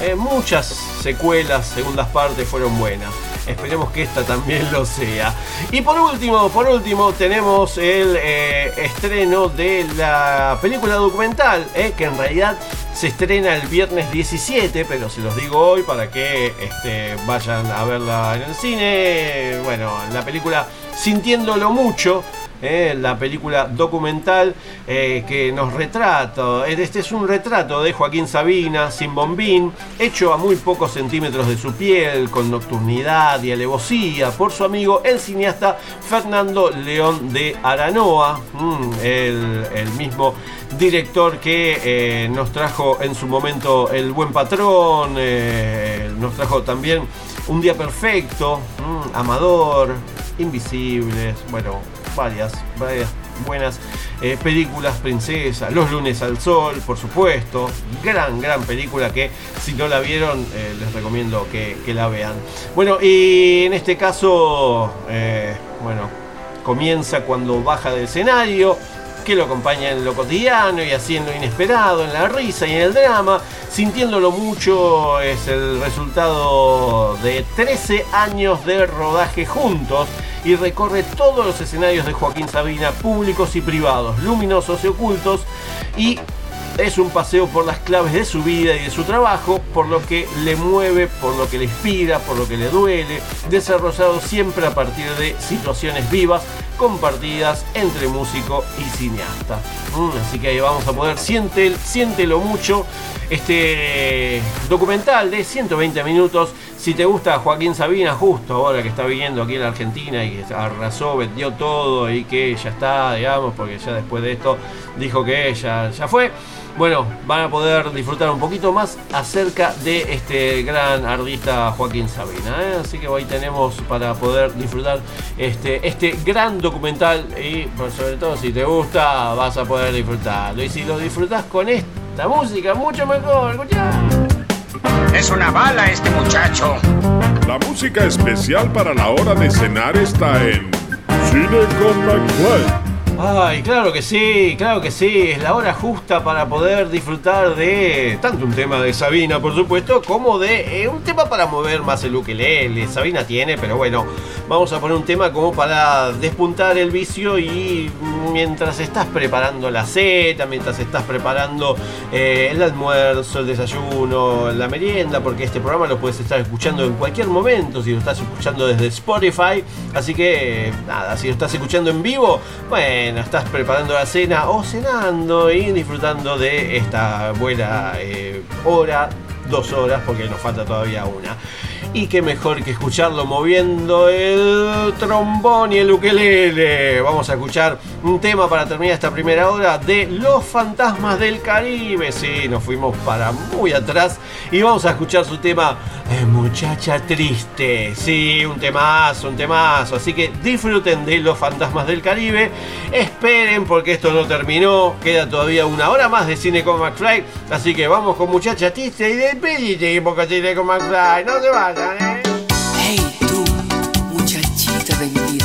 Eh, muchas secuelas, segundas partes fueron buenas. Esperemos que esta también lo sea. Y por último, por último, tenemos el eh, estreno de la película documental, eh, que en realidad se estrena el viernes 17, pero se los digo hoy para que este, vayan a verla en el cine. Bueno, la película Sintiéndolo mucho, eh, la película documental eh, que nos retrata. Este es un retrato de Joaquín Sabina, sin bombín, hecho a muy pocos centímetros de su piel, con nocturnidad y alevosía, por su amigo el cineasta Fernando León de Aranoa, mm, el, mismo director que eh, nos trajo en su momento El Buen Patrón, eh, nos trajo también Un Día Perfecto, mm, Amador, Invisibles, bueno, varias, varias buenas eh, películas, Princesa, Los lunes al sol, por supuesto, gran, gran película que si no la vieron eh, les recomiendo que, la vean. Bueno, y en este caso, eh, bueno, comienza cuando baja del escenario, que lo acompaña en lo cotidiano y así en lo inesperado, en la risa y en el drama. Sintiéndolo mucho es el resultado de 13 años de rodaje juntos y recorre todos los escenarios de Joaquín Sabina, públicos y privados, luminosos y ocultos, y es un paseo por las claves de su vida y de su trabajo, por lo que le mueve, por lo que le inspira, por lo que le duele, desarrollado siempre a partir de situaciones vivas, compartidas entre músico y cineasta. Mm, así que ahí vamos a poder, siente, siéntelo mucho, este documental de 120 minutos. Si te gusta Joaquín Sabina, justo ahora que está viviendo aquí en la Argentina y que arrasó, vendió todo y que ya está, digamos, porque ya después de esto dijo que ya, ya fue. Bueno, van a poder disfrutar un poquito más acerca de este gran artista Joaquín Sabina. ¿eh? Así que hoy tenemos para poder disfrutar este, este gran documental y por sobre todo si te gusta vas a poder disfrutarlo. Y si lo disfrutas con esta música, mucho mejor. Escuchá. Es una bala este muchacho. La música especial para la hora de cenar está en Cine con McFly. Ay, claro que sí, claro que sí, es la hora justa para poder disfrutar de tanto un tema de Sabina, por supuesto, como de eh, un tema para mover más el ukelele. Sabina tiene, pero bueno, vamos a poner un tema como para despuntar el vicio y mientras estás preparando la cena, mientras estás preparando eh, el almuerzo, el desayuno, la merienda, porque este programa lo puedes estar escuchando en cualquier momento, si lo estás escuchando desde Spotify, así que nada, si lo estás escuchando en vivo, bueno, estás preparando la cena o cenando y disfrutando de esta buena eh, hora, dos horas, porque nos falta todavía una. Y qué mejor que escucharlo moviendo el trombón y el ukelele. Vamos a escuchar un tema para terminar esta primera hora de Los Fantasmas del Caribe. Sí, nos fuimos para muy atrás y vamos a escuchar su tema eh, Muchacha Triste. Sí, un temazo, un temazo. Así que disfruten de Los Fantasmas del Caribe. Esperen porque esto no terminó. Queda todavía una hora más de cine con McFly. Así que vamos con Muchacha Triste y despedite con cine con McFly. No se vayan. Hey, tú, muchachita de mi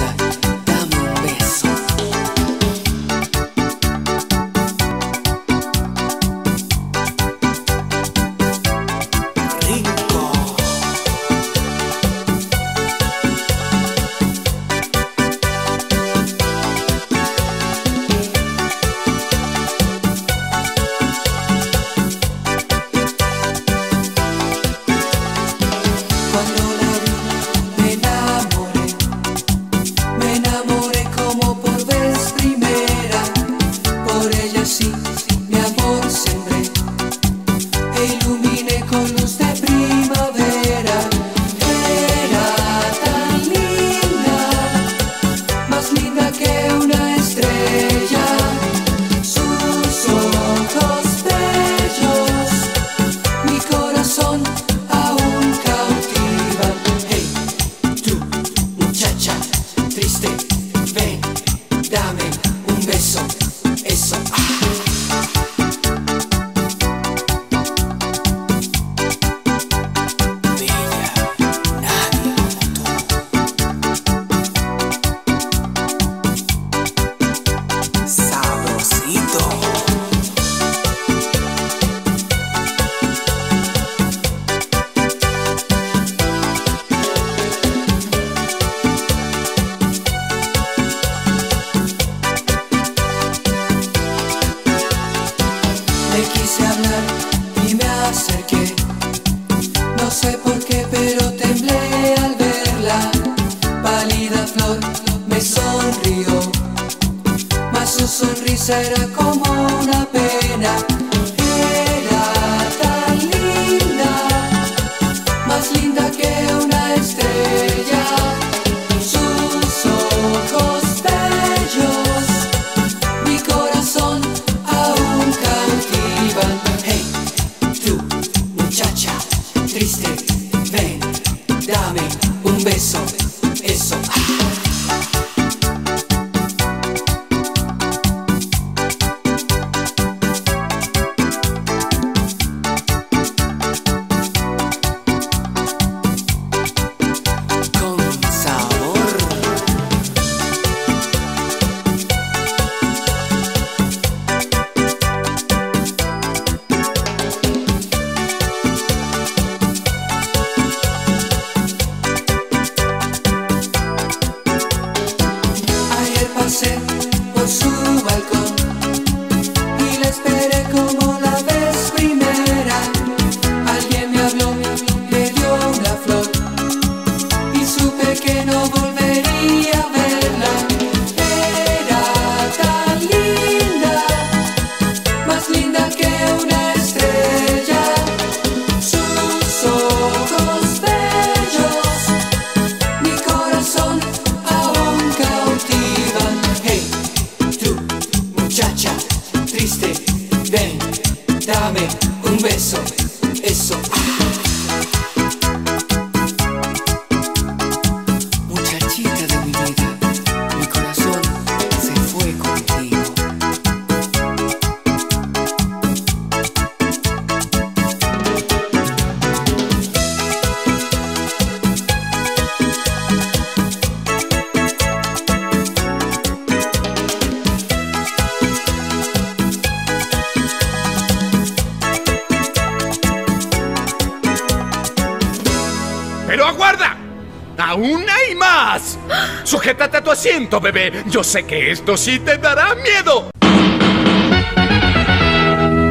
Yo sé que esto sí te dará miedo.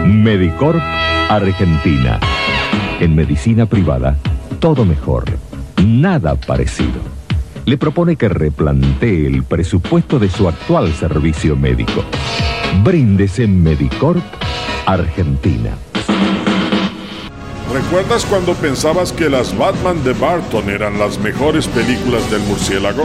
Medicorp Argentina. En medicina privada, todo mejor. Nada parecido. le propone que replantee el presupuesto de su actual servicio médico. Bríndese en Medicorp Argentina. ¿Recuerdas cuando pensabas que las Batman de Barton eran las mejores películas del murciélago?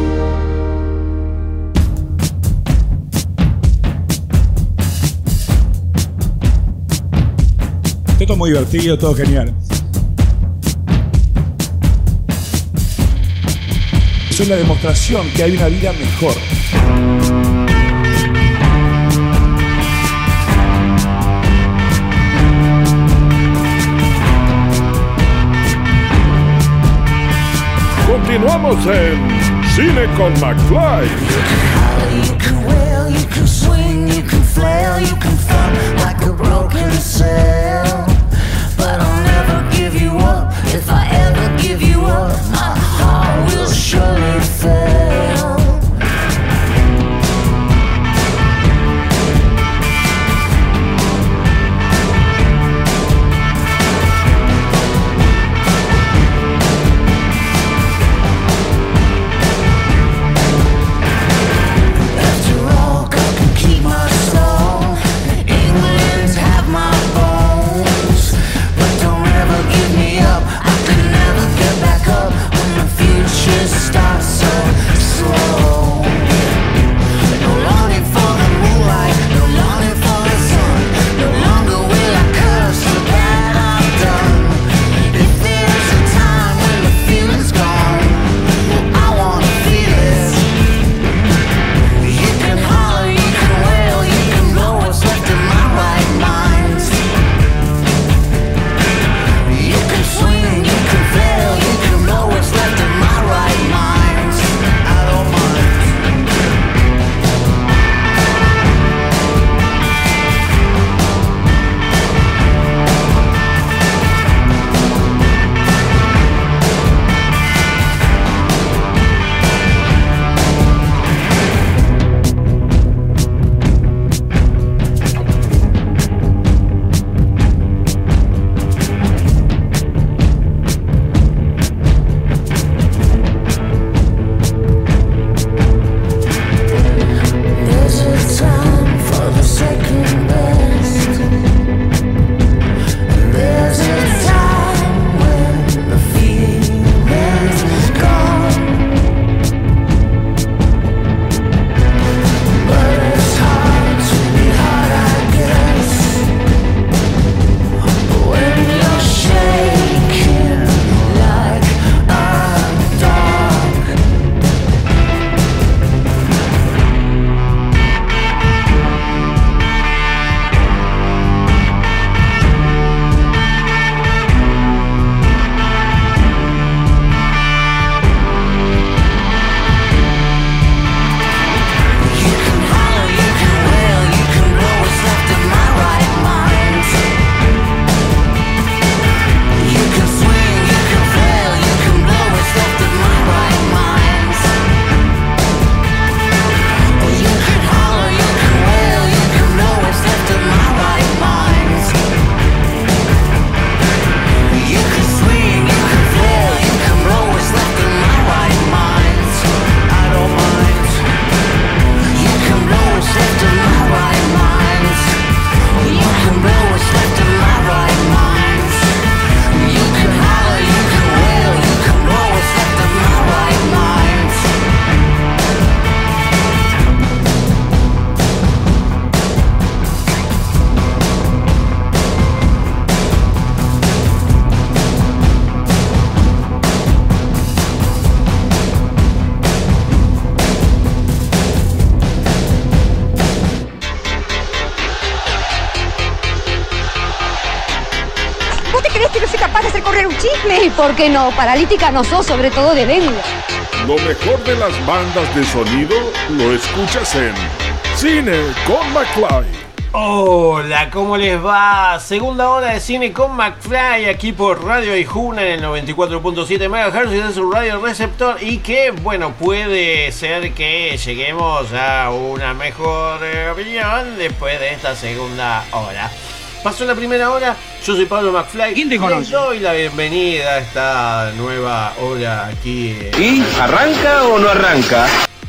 Muy divertido, todo genial. Es una demostración que hay una vida mejor. Continuamos en Cine con McFly. You can fail. Por qué no, paralítica no sos, sobre todo de lengua. Lo mejor de las bandas de sonido lo escuchas en Cine con McFly. Hola, ¿cómo les va? Segunda hora de cine con McFly aquí por Radio Ijuna en el 94.7 MHz y de su radio receptor y que, bueno, puede ser que lleguemos a una mejor opinión después de esta segunda hora. Pasó la primera hora, yo soy Pablo McFly. ¿Quién te Les conoce? doy la bienvenida a esta nueva hora aquí. ¿Y arranca o no arranca?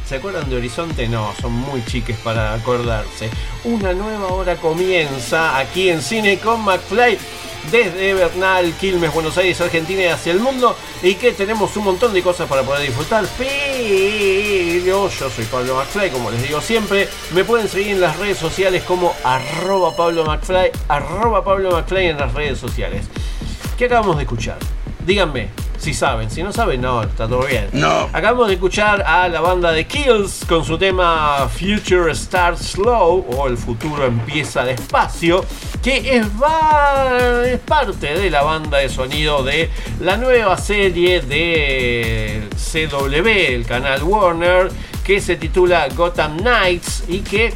¿Se acuerdan de Horizonte? No, son muy chiques para acordarse. Una nueva hora comienza aquí en Cine con McFly desde Bernal, Quilmes, Buenos Aires, Argentina y hacia el mundo. Y que tenemos un montón de cosas para poder disfrutar. Pero yo soy Pablo McFly, como les digo siempre. Me pueden seguir en las redes sociales como arroba Pablo McFly, arroba Pablo McFly en las redes sociales. ¿Qué acabamos de escuchar? Díganme si saben. Si no saben, no, está todo bien. No. Acabamos de escuchar a la banda de Kills con su tema Future Starts Slow o El futuro empieza despacio, que es, va- es parte de la banda de sonido de la nueva serie de CW, el canal Warner, que se titula Gotham Knights y que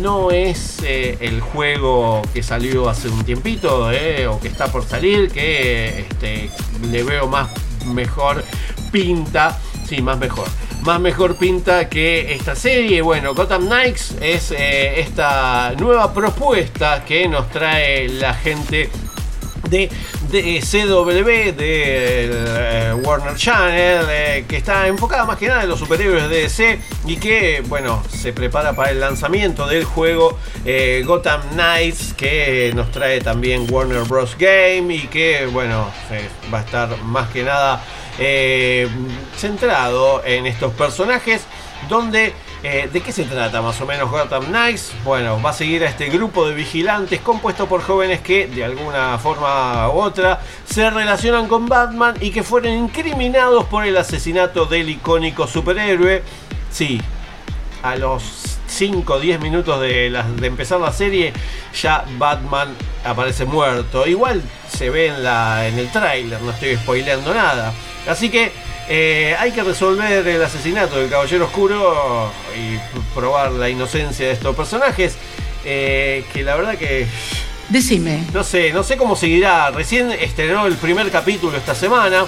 no es eh, el juego que salió hace un tiempito eh, o que está por salir, que este, le veo más mejor pinta, sí, más mejor. Más mejor pinta que esta serie. Bueno, Gotham Knights es eh, esta nueva propuesta que nos trae la gente de, de CW, de eh, Warner Channel, eh, que está enfocada más que nada en los superhéroes de DC y que, bueno, se prepara para el lanzamiento del juego eh, Gotham Knights, que nos trae también Warner Bros. Game y que, bueno, eh, va a estar más que nada eh, centrado en estos personajes donde eh, ¿De qué se trata más o menos Gotham Knights? Bueno, va a seguir a este grupo de vigilantes compuesto por jóvenes que de alguna forma u otra se relacionan con Batman y que fueron incriminados por el asesinato del icónico superhéroe. Sí, a los 5 o 10 minutos de, la- empezar la serie ya Batman aparece muerto. Igual se ve en, la, en el tráiler, no estoy spoileando nada. Así que eh, hay que resolver el asesinato del Caballero Oscuro y probar la inocencia de estos personajes. eh, que la verdad que... Decime. No sé, no sé cómo seguirá. Recién estrenó el primer capítulo esta semana.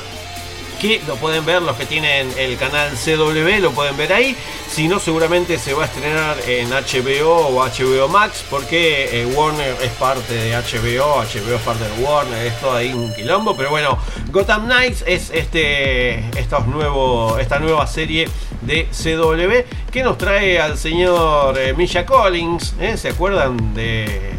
Que lo pueden ver los que tienen el canal CW, lo pueden ver ahí. Si no, seguramente se va a estrenar en HBO o HBO Max, porque eh, Warner es parte de HBO, HBO es parte de Warner, es todo ahí un quilombo. Pero bueno, Gotham Knights es este, nuevo, esta nueva serie de CW que nos trae al señor eh, Misha Collins. ¿eh? ¿Se acuerdan de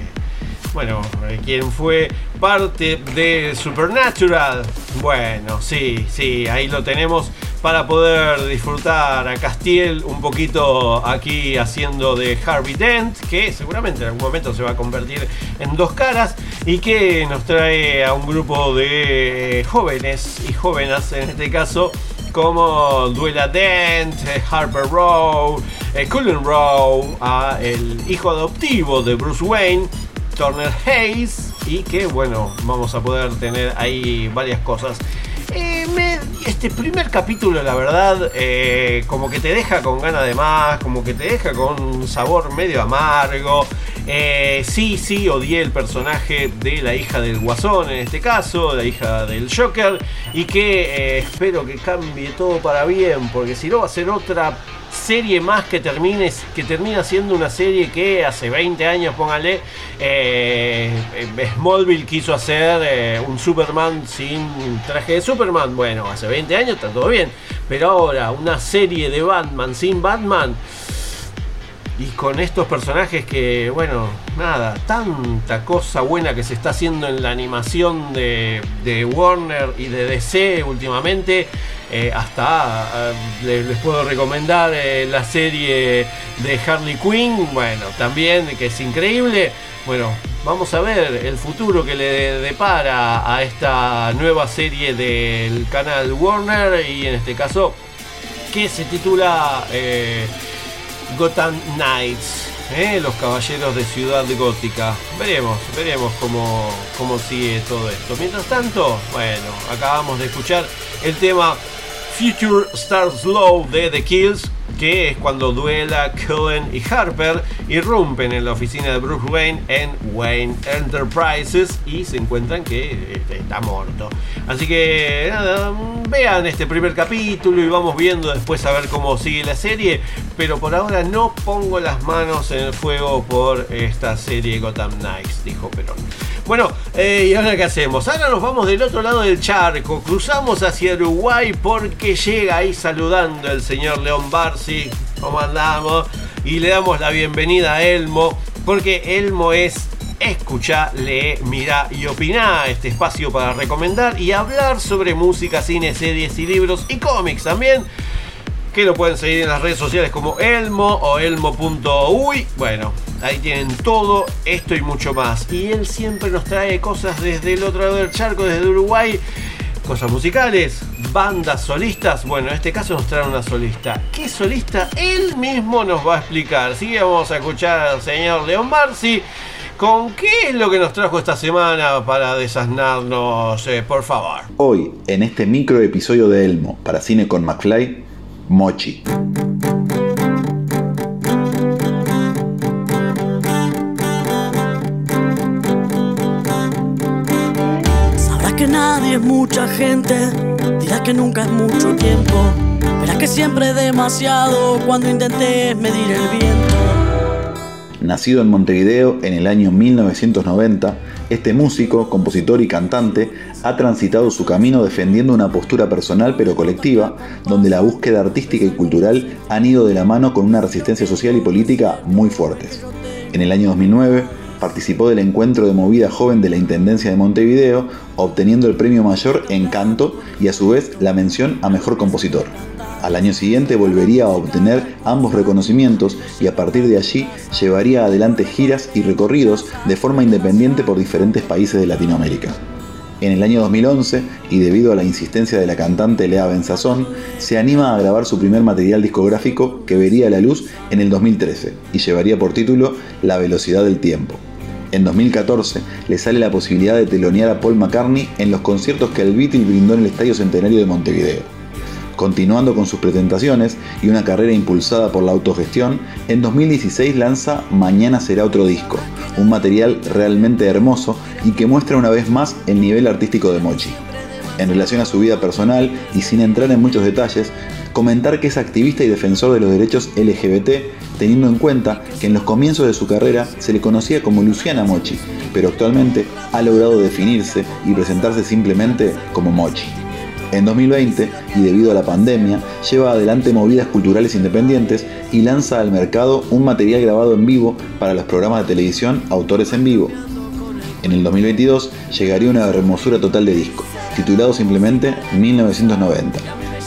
bueno, quien fue parte de Supernatural. Bueno, sí, sí, ahí lo tenemos para poder disfrutar a Castiel un poquito aquí haciendo de Harvey Dent, que seguramente en algún momento se va a convertir en dos caras y que nos trae a un grupo de eh, jóvenes y jóvenes en este caso como Duela Dent, eh, Harper Rowe, eh, Cullen Rowe, a el hijo adoptivo de Bruce Wayne, Turner Hayes, y que bueno, vamos a poder tener ahí varias cosas. Eh, este primer capítulo, la verdad, eh, como que te deja con ganas de más, como que te deja con un sabor medio amargo. Eh, sí, sí, odié el personaje de la hija del Guasón, en este caso, la hija del Joker, y que espero que cambie todo para bien, porque si no va a ser otra serie más que termine que termina siendo una serie que hace 20 años póngale eh, eh, Smallville quiso hacer eh, un Superman sin traje de Superman. Bueno hace 20 años está todo bien pero ahora una serie de Batman sin Batman y con estos personajes que, bueno, nada, tanta cosa buena que se está haciendo en la animación de, de Warner y de DC últimamente, eh, hasta eh, les, puedo recomendar eh, la serie de Harley Quinn, bueno, también que es increíble. Bueno, vamos a ver el futuro que le depara a esta nueva serie del canal Warner y en este caso que se titula... Gotham Knights, ¿eh? los caballeros de Ciudad Gótica. Veremos, veremos cómo, cómo sigue todo esto. Mientras tanto, bueno, acabamos de escuchar el tema Future Stars Slow de The Kills, que es cuando Duela, Cullen y Harper irrumpen en la oficina de Bruce Wayne en Wayne Enterprises y se encuentran que este, está muerto. Así que nada, vean este primer capítulo y vamos viendo después a ver cómo sigue la serie. Pero por ahora no pongo las manos en el fuego por esta serie Gotham Knights, dijo Perón. Bueno, eh, ¿y ahora qué hacemos? Ahora nos vamos del otro lado del charco, cruzamos hacia Uruguay porque llega ahí saludando el señor León Barsi. ¿Cómo andamos? Y le damos la bienvenida a Elmo, porque Elmo es escucha, lee, mira y opina. Este espacio para recomendar y hablar sobre música, cine, series y libros y cómics también que lo pueden seguir en las redes sociales como Elmo o elmo.uy. Bueno, ahí tienen todo esto y mucho más. Y él siempre nos trae cosas desde el otro lado del charco, desde Uruguay. Cosas musicales, bandas solistas. Bueno, en este caso nos trae una solista. ¿Qué solista? Él mismo nos va a explicar. Que vamos a escuchar al señor León Barsi. ¿Con qué es lo que nos trajo esta semana para desasnarnos, eh, por favor? Hoy, en este micro episodio de Elmo para Cine con McFly, Mochi. Nadie es mucha gente, dirás que nunca es mucho tiempo, verás que siempre es demasiado cuando intentes medir el viento. Nacido en Montevideo en el año 1990, este músico, compositor y cantante ha transitado su camino defendiendo una postura personal pero colectiva, donde la búsqueda artística y cultural han ido de la mano con una resistencia social y política muy fuertes. En el año 2009 participó del encuentro de movida joven de la Intendencia de Montevideo, obteniendo el premio mayor en canto y a su vez la mención a mejor compositor. Al año siguiente volvería a obtener ambos reconocimientos y a partir de allí llevaría adelante giras y recorridos de forma independiente por diferentes países de Latinoamérica. En el año 2011, y debido a la insistencia de la cantante Lea Benzazón, se anima a grabar su primer material discográfico que vería la luz en el 2013 y llevaría por título La velocidad del tiempo. En 2014 le sale la posibilidad de telonear a Paul McCartney en los conciertos que el Beatle brindó en el Estadio Centenario de Montevideo. Continuando con sus presentaciones y una carrera impulsada por la autogestión, en 2016 lanza Mañana será otro disco, un material realmente hermoso y que muestra una vez más el nivel artístico de Mochi. En relación a su vida personal y sin entrar en muchos detalles, comentar que es activista y defensor de los derechos LGBT, teniendo en cuenta que en los comienzos de su carrera se le conocía como Luciana Mochi, pero actualmente ha logrado definirse y presentarse simplemente como Mochi. En 2020, y debido a la pandemia, lleva adelante movidas culturales independientes y lanza al mercado un material grabado en vivo para los programas de televisión Autores en Vivo. En el 2022 llegaría una hermosura total de disco, titulado simplemente 1990.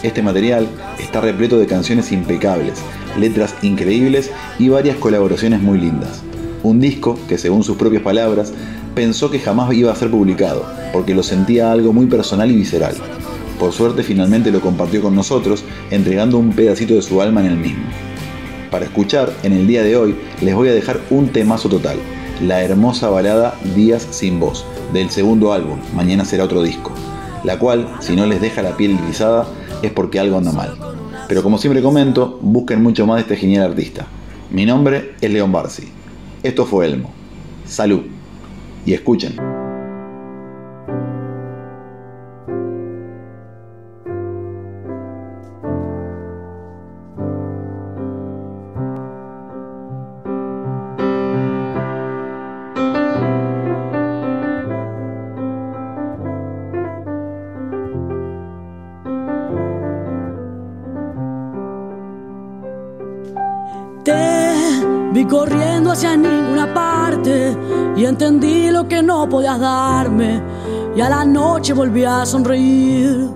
Este material está repleto de canciones impecables, letras increíbles y varias colaboraciones muy lindas. Un disco que, según sus propias palabras, pensó que jamás iba a ser publicado, porque lo sentía algo muy personal y visceral. Por suerte finalmente lo compartió con nosotros, entregando un pedacito de su alma en el mismo. Para escuchar, en el día de hoy, les voy a dejar un temazo total, la hermosa balada Días sin voz, del segundo álbum, Mañana será otro disco, la cual, si no les deja la piel erizada, es porque algo anda mal. Pero como siempre comento, busquen mucho más de este genial artista. Mi nombre es León Barsi. Esto fue Elmo. Salud. Y escuchen. No podías darme y a la noche volví a sonreír.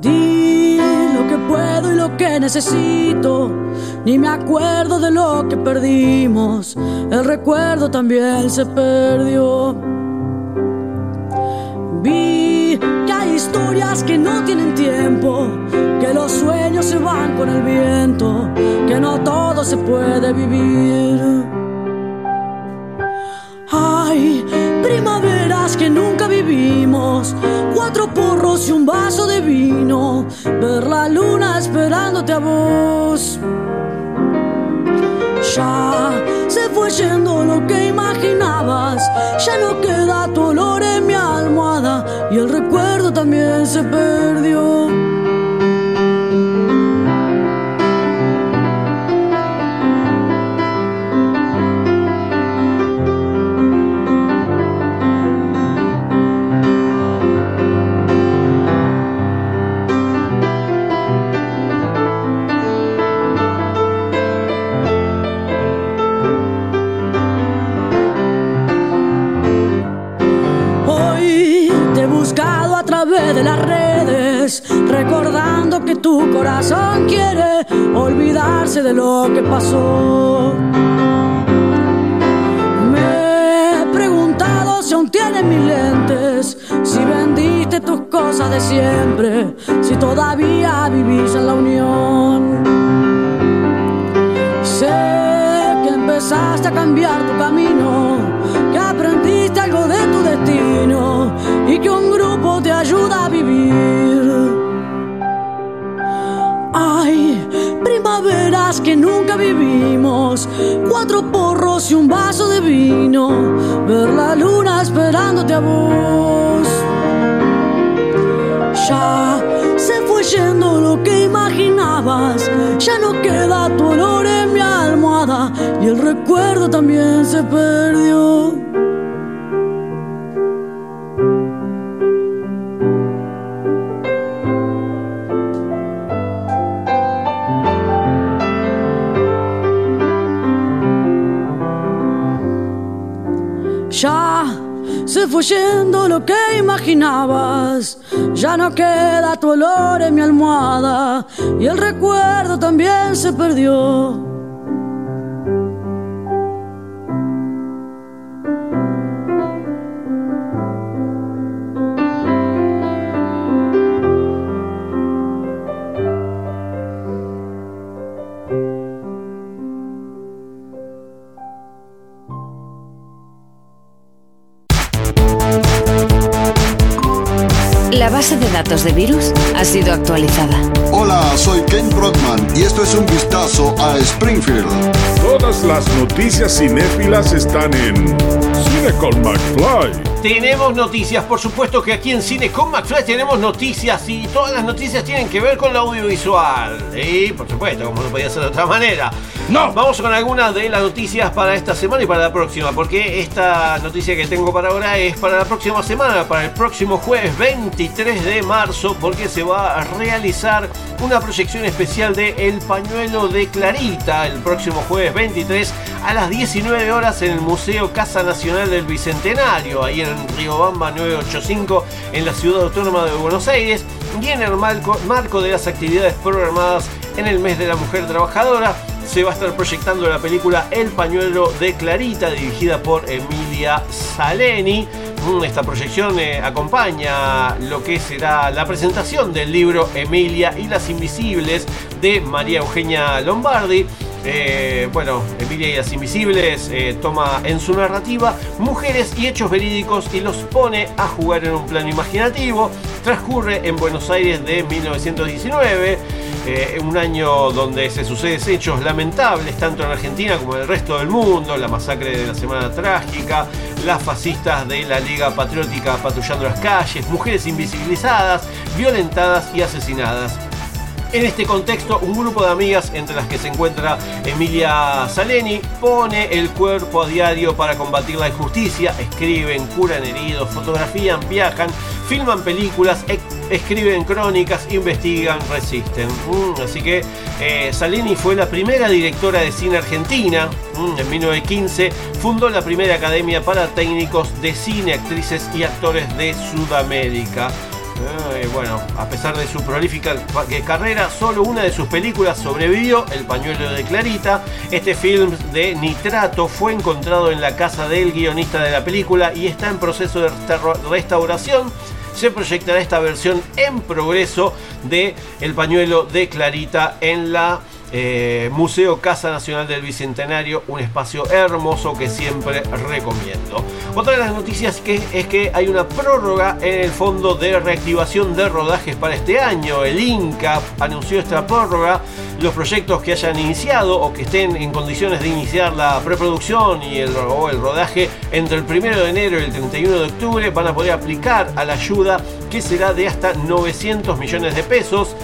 Di lo que puedo y lo que necesito, ni me acuerdo de lo que perdimos, el recuerdo también se perdió. Vi que historias que no tienen tiempo, que los sueños se van con el viento todo se puede vivir. Ay, primaveras que nunca vivimos, cuatro porros y un vaso de vino, ver la luna esperándote a vos. Ya se fue yendo lo que imaginabas, ya no queda tu olor en mi almohada y el recuerdo también se perdió. Recordando que tu corazón quiere olvidarse de lo que pasó. Me he preguntado si aún tienes mis lentes, si vendiste tus cosas de siempre, si todavía vivís en la unión. Sé que empezaste a cambiar tu camino, que aprendiste algo de tu destino y que un grupo te ayuda a vivir. Primaveras que nunca vivimos, cuatro porros y un vaso de vino, ver la luna esperándote a vos. Ya se fue yendo lo que imaginabas, ya no queda tu olor en mi almohada y el recuerdo también se perdió. Yendo lo que imaginabas, ya no queda tu olor en mi almohada y el recuerdo también se perdió. De virus ha sido actualizada. Hola, soy Ken Brockman y esto es un vistazo a Springfield. Todas las noticias cinéfilas están en Cine con McFly. Tenemos noticias, por supuesto que aquí en Cine con McFly tenemos noticias y todas las noticias tienen que ver con lo audiovisual. Y por supuesto, como no podía ser de otra manera. No, vamos con algunas de las noticias para esta semana y para la próxima, porque esta noticia que tengo para ahora es para la próxima semana, para el próximo jueves 23 de marzo, porque se va a realizar una proyección especial de El Pañuelo de Clarita el próximo jueves 23 a las 19 horas en el Museo Casa Nacional del Bicentenario, ahí en Riobamba 985, en la ciudad autónoma de Buenos Aires, y en el marco, de las actividades programadas en el mes de la mujer trabajadora. Se va a estar proyectando la película El Pañuelo de Clarita, dirigida por Emilia Saleni. Mm, Esta proyección eh, acompaña lo que será la presentación del libro Emilia y las Invisibles de María Eugenia Lombardi. Eh, bueno, Emilia y las Invisibles eh, toma en su narrativa mujeres y hechos verídicos y los pone a jugar en un plano imaginativo. Transcurre en Buenos Aires de 1919, eh, un año donde se suceden hechos lamentables tanto en Argentina como en el resto del mundo, la masacre de la Semana Trágica, las fascistas de la Liga Patriótica patrullando las calles, mujeres invisibilizadas, violentadas y asesinadas. En este contexto, un grupo de amigas, entre las que se encuentra Emilia Saleni, pone el cuerpo a diario para combatir la injusticia, escriben, curan heridos, fotografían, viajan, filman películas, e- escriben crónicas, investigan, resisten. Mm, así que eh, Saleni fue la primera directora de cine argentina. Mm, en 1915 fundó la primera academia para técnicos de cine, actrices y actores de Sudamérica. Bueno, a pesar de su prolífica carrera, solo una de sus películas sobrevivió, El pañuelo de Clarita. Este film de nitrato fue encontrado en la casa del guionista de la película y está en proceso de resta- restauración. Se proyectará esta versión en progreso de El pañuelo de Clarita en la eh, Museo Casa Nacional del Bicentenario, un espacio hermoso que siempre recomiendo. Otra de las noticias que, es que hay una prórroga en el Fondo de Reactivación de Rodajes para este año. El INCA anunció esta prórroga. Los proyectos que hayan iniciado o que estén en condiciones de iniciar la preproducción y el, o el rodaje entre el 1 de enero y el 31 de octubre van a poder aplicar a la ayuda que será de hasta 900 millones de pesos.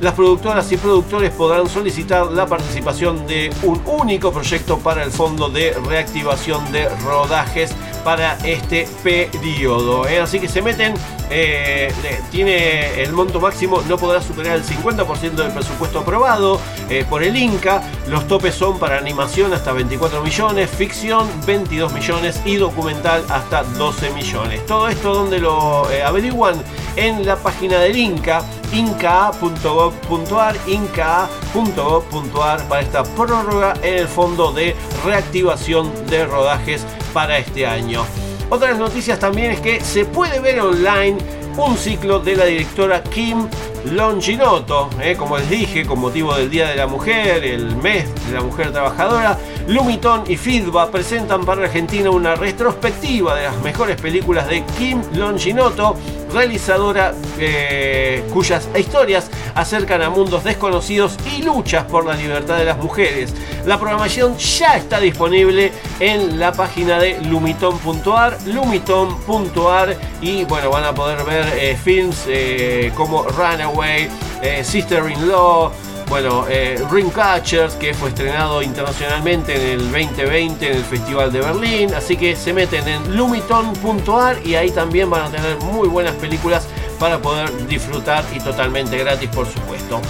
Las productoras y productores podrán solicitar la participación de un único proyecto para el Fondo de Reactivación de Rodajes para este periodo. ¿eh? Así que se meten, eh, le- tiene el monto máximo, no podrá superar el 50% del presupuesto aprobado eh, por el Inca. Los topes son para animación hasta 24 millones, ficción 22 millones y documental hasta 12 millones. Todo esto donde lo eh, averiguan en la página del Inca, inca.gov.ar, inca.gov.ar para esta prórroga en el fondo de reactivación de rodajes para este año. Otra de las noticias también es que se puede ver online un ciclo de la directora Kim Longinoto, eh, como les dije, con motivo del Día de la Mujer, el mes de la mujer trabajadora, Lumiton y Fidba presentan para Argentina una retrospectiva de las mejores películas de Kim Longinoto, realizadora eh, cuyas historias acercan a mundos desconocidos y luchas por la libertad de las mujeres. La programación ya está disponible en la página de lumiton.ar, lumiton.ar y bueno, van a poder ver eh, films eh, como Runaway, eh, Sister-in-Law, bueno, eh, Dreamcatchers, que fue estrenado internacionalmente en el 2020 en el Festival de Berlín. Así que se meten en lumiton.ar y ahí también van a tener muy buenas películas para poder disfrutar y totalmente gratis, por supuesto.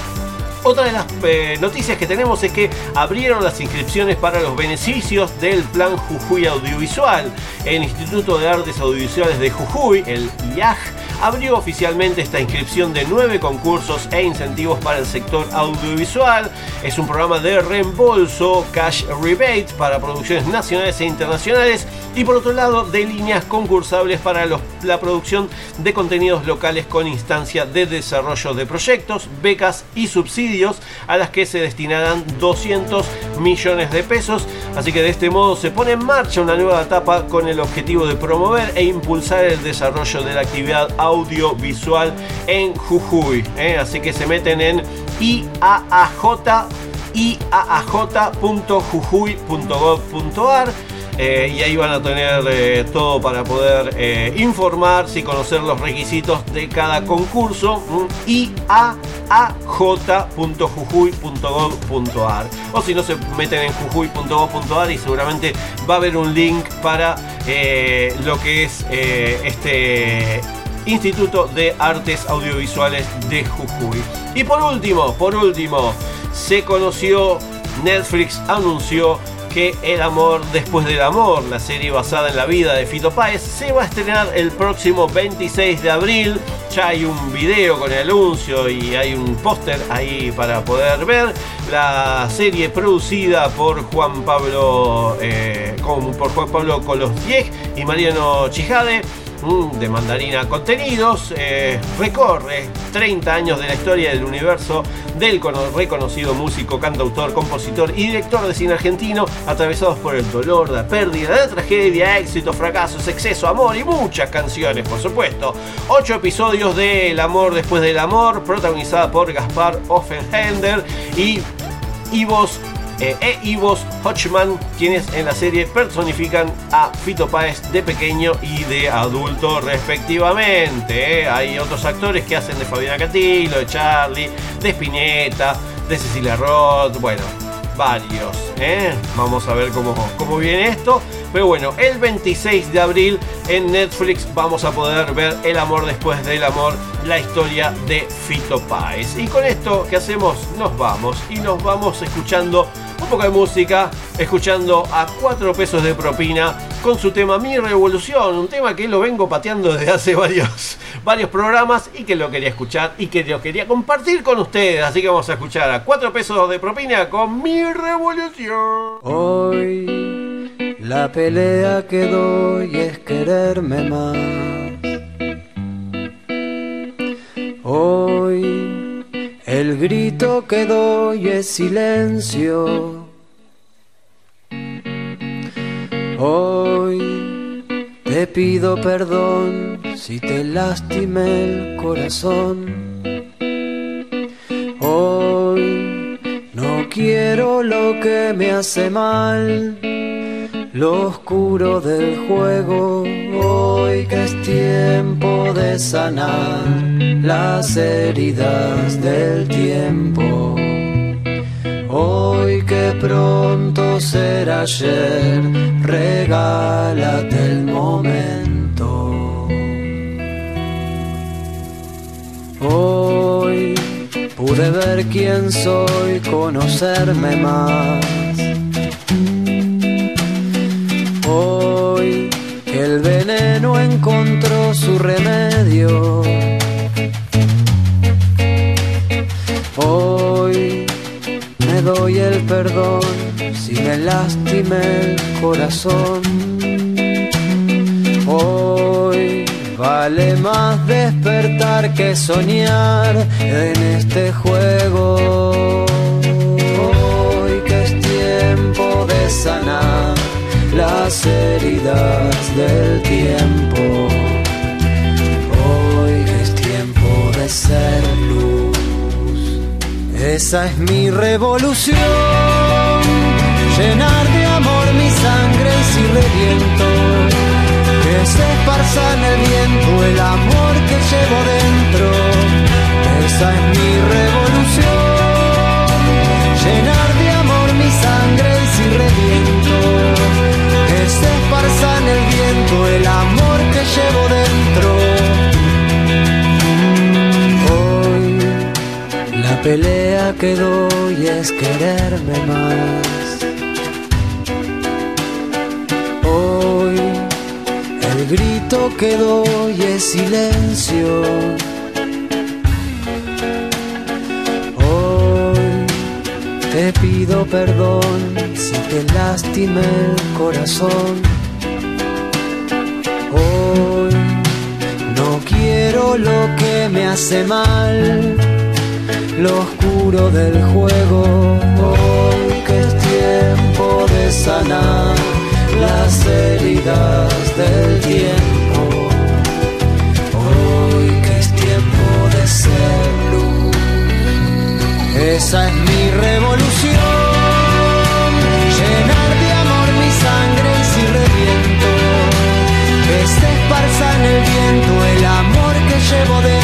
Otra de las eh, noticias que tenemos es que abrieron las inscripciones para los beneficios del Plan Jujuy Audiovisual. El Instituto de Artes Audiovisuales de Jujuy, el IAJ, abrió oficialmente esta inscripción de nueve concursos e incentivos para el sector audiovisual. Es un programa de reembolso, cash rebate para producciones nacionales e internacionales y por otro lado de líneas concursables para la producción de contenidos locales con instancia de desarrollo de proyectos, becas y subsidios a las que se destinarán 200 millones de pesos. Así que de este modo se pone en marcha una nueva etapa con el objetivo de promover e impulsar el desarrollo de la actividad audiovisual en Jujuy. ¿eh? Así que se meten en IAAJ iaaj.jujuy.gov.ar eh, y ahí van a tener todo para poder eh, informarse y conocer los requisitos de cada concurso. mm, iaaj.jujuy.gov.ar o si no se meten en jujuy.gov.ar y seguramente va a haber un link para eh, lo que es eh, este Instituto de Artes Audiovisuales de Jujuy. Y por último, por último, se conoció, Netflix anunció que El amor después del amor, la serie basada en la vida de Fito Páez, se va a estrenar el próximo 26 de abril. Ya hay un video con el anuncio y hay un póster ahí para poder ver. La serie producida por Juan Pablo, eh, con- por Juan Pablo Colosdieg y Mariano Chijade de Mandarina Contenidos, eh, recorre 30 años de la historia del universo del cono- reconocido músico, cantautor, compositor y director de cine argentino, atravesados por el dolor, la pérdida, la tragedia, éxito, fracasos, exceso, amor y muchas canciones, por supuesto. Ocho episodios de El amor después del amor, protagonizada por Gaspar Offenhender y Ivos eh, e Ivos Hodgman, quienes en la serie personifican a Fito Páez de pequeño y de adulto respectivamente. eh. Hay otros actores que hacen de Fabiana Catilo, de Charlie, de Spinetta, de Cecilia Roth, bueno, varios. eh. Vamos a ver cómo, cómo viene esto. Pero bueno, el 26 de abril en Netflix vamos a poder ver El amor después del amor, la historia de Fito Páez. Y con esto que hacemos, nos vamos. Y nos vamos escuchando poco de música, escuchando a 4 pesos de propina con su tema Mi Revolución, un tema que lo vengo pateando desde hace varios, varios programas y que lo quería escuchar y que lo quería compartir con ustedes. Así que vamos a escuchar a 4 pesos de propina con Mi Revolución. Hoy la pelea que doy es quererme más. Hoy El grito que doy es silencio. Hoy te pido perdón si te lastimé el corazón. Hoy no quiero lo que me hace mal, lo oscuro del juego. Hoy que es tiempo de sanar las heridas del tiempo. Hoy que pronto será ayer, regálate el momento. Hoy pude ver quién soy, conocerme más. Hoy el veneno encontró su remedio. Doy el perdón si me lastimé el corazón. Hoy vale más despertar que soñar en este juego. Hoy que es tiempo de sanar las heridas del tiempo. Hoy que es tiempo de ser. Esa es mi revolución, llenar de amor mi sangre si reviento, que se esparza en el viento el amor que llevo dentro. Esa es mi revolución, llenar de amor mi sangre si reviento, que se esparza en el viento el amor que llevo dentro. La pelea que doy es quererme más. Hoy el grito que doy es silencio. Hoy te pido perdón si te lastimé el corazón. Hoy no quiero lo que me hace mal lo oscuro del juego. Hoy que es tiempo de sanar las heridas del tiempo. Hoy que es tiempo de ser luz. Esa es mi revolución. Llenar de amor mi sangre si reviento. Esparza en el viento el amor que llevo dentro.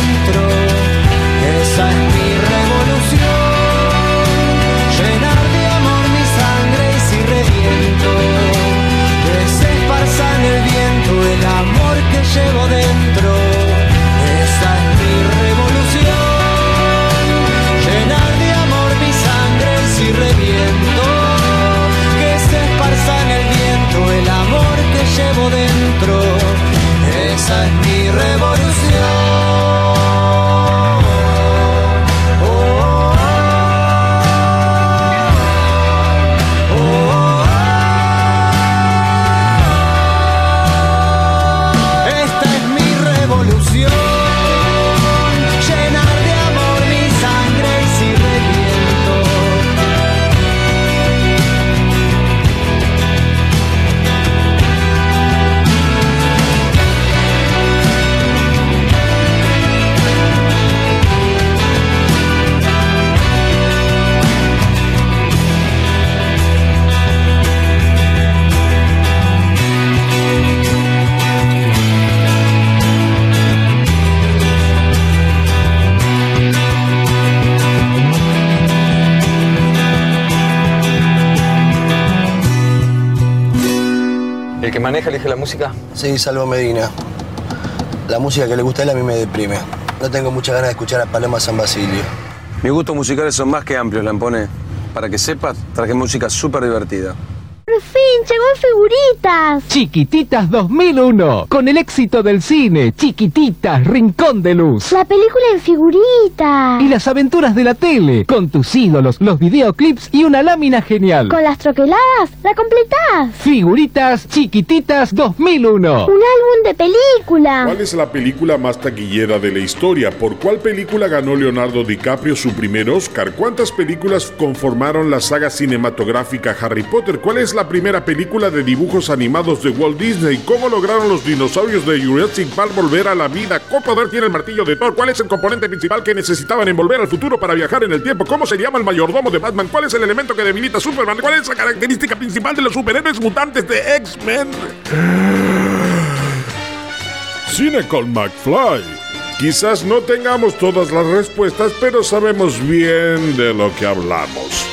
Maneja elige la música? Sí, Salvo Medina. La música que le gusta a él a mí me deprime. No tengo muchas ganas de escuchar a Paloma San Basilio. Mis gustos musicales son más que amplios, Lampone. Para que sepas, traje música súper divertida. Llegó figuritas. Chiquititas 2001, con el éxito del cine, Chiquititas, Rincón de Luz. La película en figuritas. Y las aventuras de la tele, con tus ídolos, los videoclips y una lámina genial. Con las troqueladas, la completás. Figuritas Chiquititas 2001. Un álbum de película. ¿Cuál es la película más taquillera de la historia? ¿Por cuál película ganó Leonardo DiCaprio su primer Oscar? ¿Cuántas películas conformaron la saga cinematográfica Harry Potter? ¿Cuál es la primera película de dibujos animados de Walt Disney? ¿Cómo lograron los dinosaurios de Jurassic Park volver a la vida? ¿Cuál poder tiene el martillo de Thor? ¿Cuál es el componente principal que necesitaban en volver al futuro para viajar en el tiempo? ¿Cómo se llama el mayordomo de Batman? ¿Cuál es el elemento que debilita a Superman? ¿Cuál es la característica principal de los superhéroes mutantes de X-Men? Cine con McFly. Quizás no tengamos todas las respuestas, pero sabemos bien de lo que hablamos.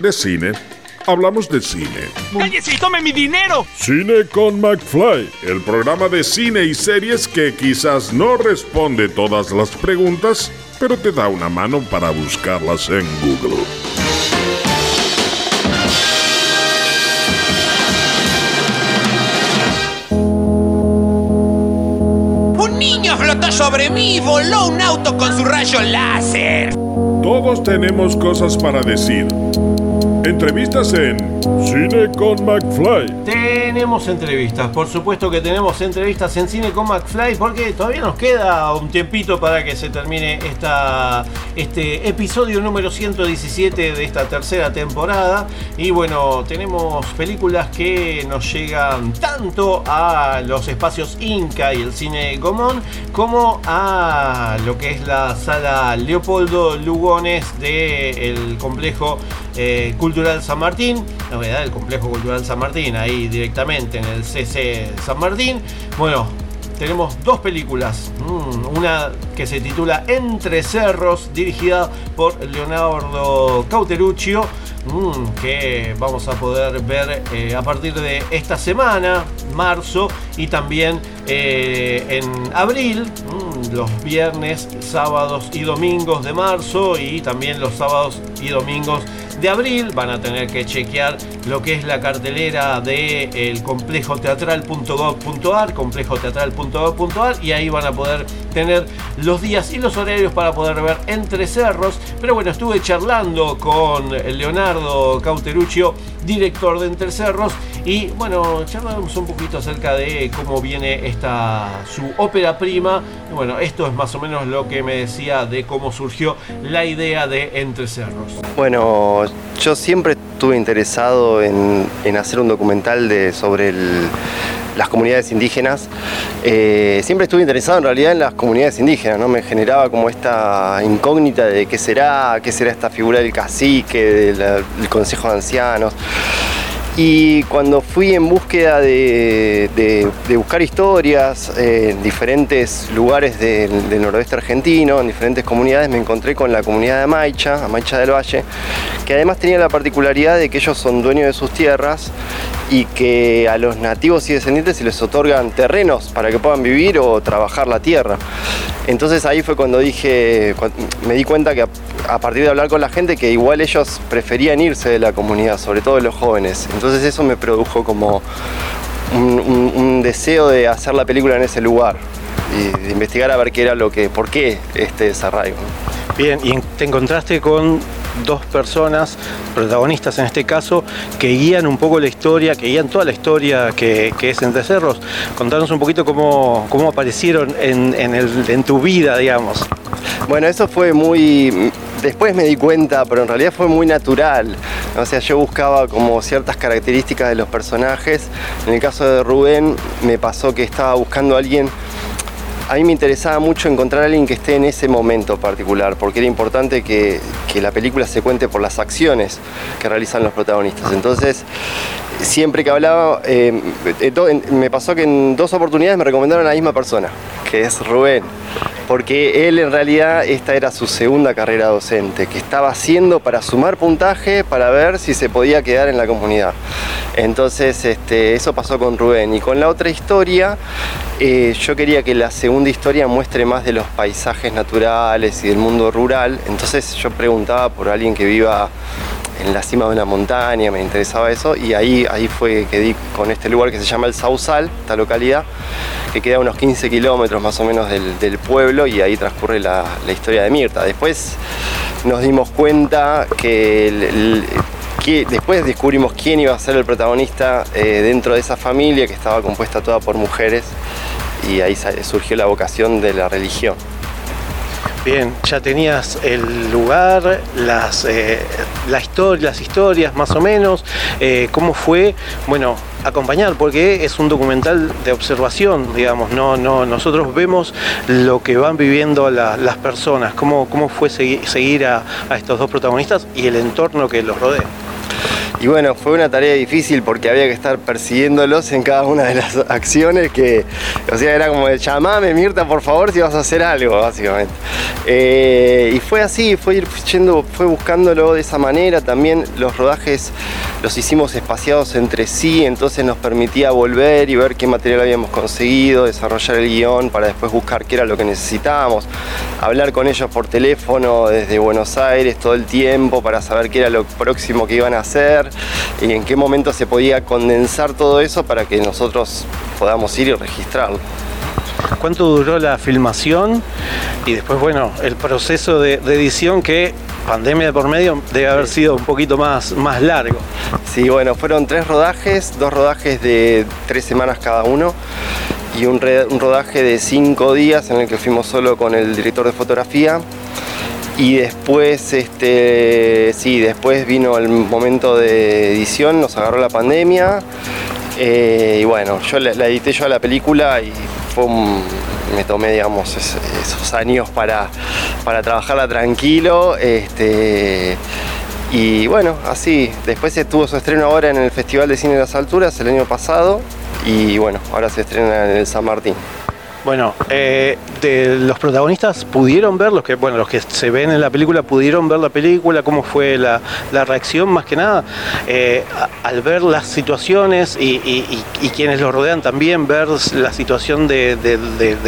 De cine. Hablamos de cine. ¡Cállese y tome mi dinero! Cine con McFly, el programa de cine y series que quizás no responde todas las preguntas, pero te da una mano para buscarlas en Google. Un niño flotó sobre mí y voló un auto con su rayo láser. Todos tenemos cosas para decir. Entrevistas en Cine con McFly. Tenemos entrevistas, por supuesto que tenemos entrevistas en Cine con McFly porque todavía nos queda un tiempito para que se termine este episodio número 117 de esta tercera temporada. Y bueno, tenemos películas que nos llegan tanto a los espacios Inca y el cine Gomón como a lo que es la sala Leopoldo Lugones del complejo eh, Cultural San Martín, la verdad, el complejo Cultural San Martín, ahí directamente en el CC San Martín. Bueno, tenemos dos películas. Mm, una que se titula Entre Cerros, dirigida por Leonardo Cauteruccio, mm, que vamos a poder ver eh, a partir de esta semana, marzo, y también eh, en abril, mm, los viernes, sábados y domingos de marzo, y también los sábados y domingos de abril. Van a tener que chequear lo que es la cartelera del el complejo teatral.gov.ar, complejo teatral.gov.ar y ahí van a poder tener los días y los horarios para poder ver Entre Cerros. Pero bueno, estuve charlando con Leonardo Cauteruccio, director de Entre Cerros, y bueno, charlamos un poquito acerca de cómo viene esta su ópera prima. Bueno, esto es más o menos lo que me decía de cómo surgió la idea de Entre Cerros. Bueno, yo siempre estuve interesado en, hacer un documental de, sobre las comunidades indígenas. Eh, siempre estuve interesado en realidad en las comunidades indígenas, ¿no? Me generaba como esta incógnita de qué será, qué será esta figura del cacique, del, del consejo de ancianos. Y cuando fui en búsqueda de, buscar historias eh, en diferentes lugares del, noroeste argentino, en diferentes comunidades, me encontré con la comunidad de Amaicha, Amaicha del Valle, que además tenía la particularidad de que ellos son dueños de sus tierras y que a los nativos y descendientes se les otorgan terrenos para que puedan vivir o trabajar la tierra. Entonces ahí fue cuando dije, me di cuenta que a, partir de hablar con la gente que igual ellos preferían irse de la comunidad, sobre todo los jóvenes. Eso me produjo como un, deseo de hacer la película en ese lugar y de investigar a ver qué era lo que, por qué este desarraigo. Bien, y te encontraste con dos personas, protagonistas en este caso, que guían un poco la historia, que guían toda la historia que, es Entre Cerros. Contanos un poquito cómo, cómo aparecieron en, en el- en tu vida, digamos. Bueno, eso fue muy... Después me di cuenta, pero en realidad fue muy natural. O sea, yo buscaba como ciertas características de los personajes. En el caso de Rubén me pasó que estaba buscando a alguien a mí me interesaba mucho encontrar a alguien que esté en ese momento particular, porque era importante que, que la película se cuente por las acciones que realizan los protagonistas. Entonces, siempre que hablaba, eh, en- me pasó que en dos oportunidades me recomendaron a la misma persona, que es Rubén, porque él en realidad esta era su segunda carrera docente, que estaba haciendo para sumar puntaje para ver si se podía quedar en la comunidad. Entonces, este, eso pasó con Rubén. Y con la otra historia, eh, yo quería que la segunda historia muestre más de los paisajes naturales y del mundo rural. Entonces yo preguntaba por alguien que viva en la cima de una montaña, me interesaba eso, y ahí, ahí fue que di con este lugar que se llama El Sausal, esta localidad, que queda a unos 15 kilómetros más o menos del, pueblo, y ahí transcurre la, historia de Mirta. Después nos dimos cuenta que, que después descubrimos quién iba a ser el protagonista eh, dentro de esa familia que estaba compuesta toda por mujeres, y ahí surgió la vocación de la religión. Bien, ya tenías el lugar, las, eh, la historias más o menos, eh, cómo fue, bueno, acompañar, porque es un documental de observación, digamos, no, no, nosotros vemos lo que van viviendo la- las personas, cómo, cómo fue segui- seguir a estos dos protagonistas y el entorno que los rodea. Y bueno, fue una tarea difícil porque había que estar persiguiéndolos en cada una de las acciones que, o sea, era como de llamame Mirta por favor si vas a hacer algo, básicamente. Eh, y fue así, fue ir yendo, fue buscándolo de esa manera. También los rodajes los hicimos espaciados entre sí, entonces nos permitía volver y ver qué material habíamos conseguido, desarrollar el guion para después buscar qué era lo que necesitábamos, hablar con ellos por teléfono desde Buenos Aires todo el tiempo para saber qué era lo próximo que iban a hacer y en qué momento se podía condensar todo eso para que nosotros podamos ir y registrarlo. ¿Cuánto duró la filmación? Y después, bueno, el proceso de, de edición que, pandemia de por medio, debe haber sido un poquito más, más largo. Sí, bueno, fueron tres rodajes, dos rodajes de tres semanas cada uno y un, re- un rodaje de cinco días en el que fuimos solo con el director de fotografía. Y después, este, sí, después vino el momento de edición, nos agarró la pandemia. eh, y bueno, yo la, edité yo a la película y fue un- me tomé, digamos, es- esos años para, para trabajarla tranquilo. Este, y bueno, así. Después se tuvo su estreno ahora en el Festival de Cine de las Alturas el año pasado. Y bueno, ahora se estrena en el San Martín. Bueno, eh, de los protagonistas pudieron ver, los que, bueno, los que se ven en la película pudieron ver la película, cómo fue la, la reacción más que nada, eh, al ver las situaciones y, quienes los rodean también, ver la situación de,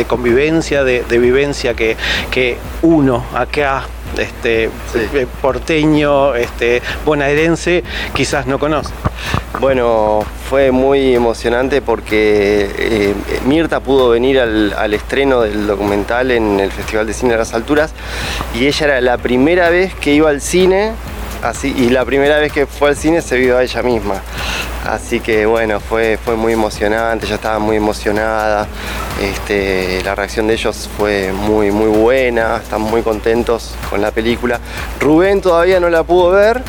convivencia, de, vivencia que uno acá, este, eh, porteño, este, bonaerense, quizás no conoce. Bueno, fue muy emocionante porque eh, Mirta pudo venir al, al estreno del documental en el Festival de Cine de las Alturas y ella era la primera vez que iba al cine así, y la primera vez que fue al cine se vio a ella misma. Así que bueno, fue, fue muy emocionante, ella estaba muy emocionada, este, la reacción de ellos fue muy, muy buena, están muy contentos con la película. Rubén todavía no la pudo ver,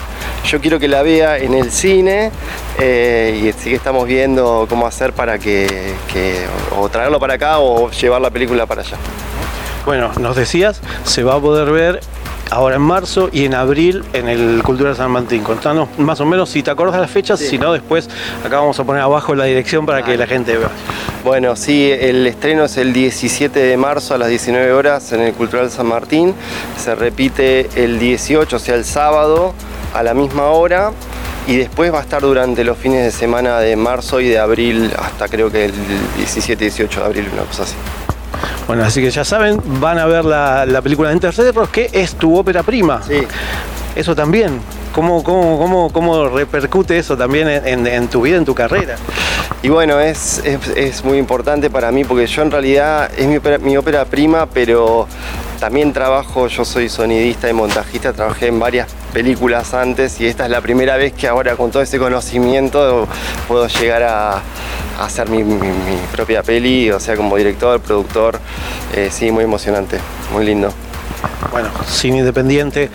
yo quiero que la vea en el cine eh, y así que estamos viendo cómo hacer para que, que o traerlo para acá o llevar la película para allá. Bueno, nos decías, se va a poder ver ahora en marzo y en abril en el Cultural San Martín. Contanos más o menos si te acuerdas las fechas, si no después acá vamos a poner abajo la dirección para que la gente vea. Bueno, sí, el estreno es el 17 de marzo a las 19 horas en el Cultural San Martín. Se repite el 18, o sea, el sábado a la misma hora. Y después va a estar durante los fines de semana de marzo y de abril hasta creo que el 17-18 de abril, una cosa así. Bueno, así que ya saben, van a ver la, la película de Intercerros, que es tu ópera prima. Sí. Eso también. ¿Cómo, cómo, cómo, cómo repercute eso también en, en- en tu vida, en tu carrera? Y bueno, es, es, es muy importante para mí porque yo en realidad es mi ópera, mi ópera prima, pero también trabajo, yo soy sonidista y montajista, trabajé en varias películas antes y esta es la primera vez que ahora con todo ese conocimiento puedo llegar a hacer mi, mi- mi propia peli, o sea, como director, productor, eh, sí, muy emocionante, muy lindo. Bueno, cine independiente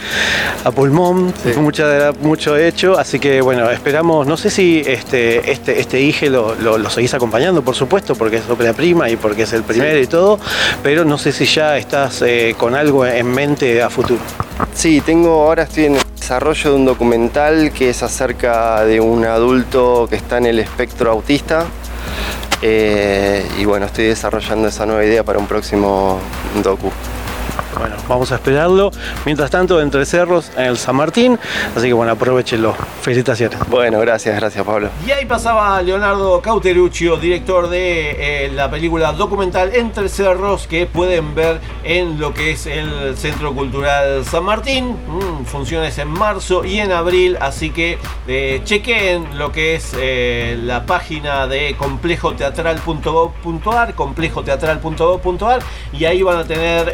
a pulmón, mucha- mucho hecho, así que bueno, esperamos, no sé si este, este, este IGE lo, lo- lo seguís acompañando, por supuesto, porque es ópera prima y porque es el primero y todo, pero no sé si ya estás eh, con algo en mente a futuro. Sí, tengo, ahora estoy en el desarrollo de un documental que es acerca de un adulto que está en el espectro autista. Eh, y bueno, estoy desarrollando esa nueva idea para un próximo docu. Bueno, vamos a esperarlo. Mientras tanto, Entre Cerros en el San Martín. Así que bueno, aprovechenlo. Felicitaciones. Bueno, gracias, gracias Pablo. Y ahí pasaba Leonardo Cauteruccio, director de eh, la película documental Entre Cerros, que pueden ver en lo que es el Centro Cultural San Martín. Mm, funciones en marzo y en abril, así que eh, chequen lo que es eh, la página de complejoteatral.gov.ar, complejoteatral.gov.ar, y ahí van a tener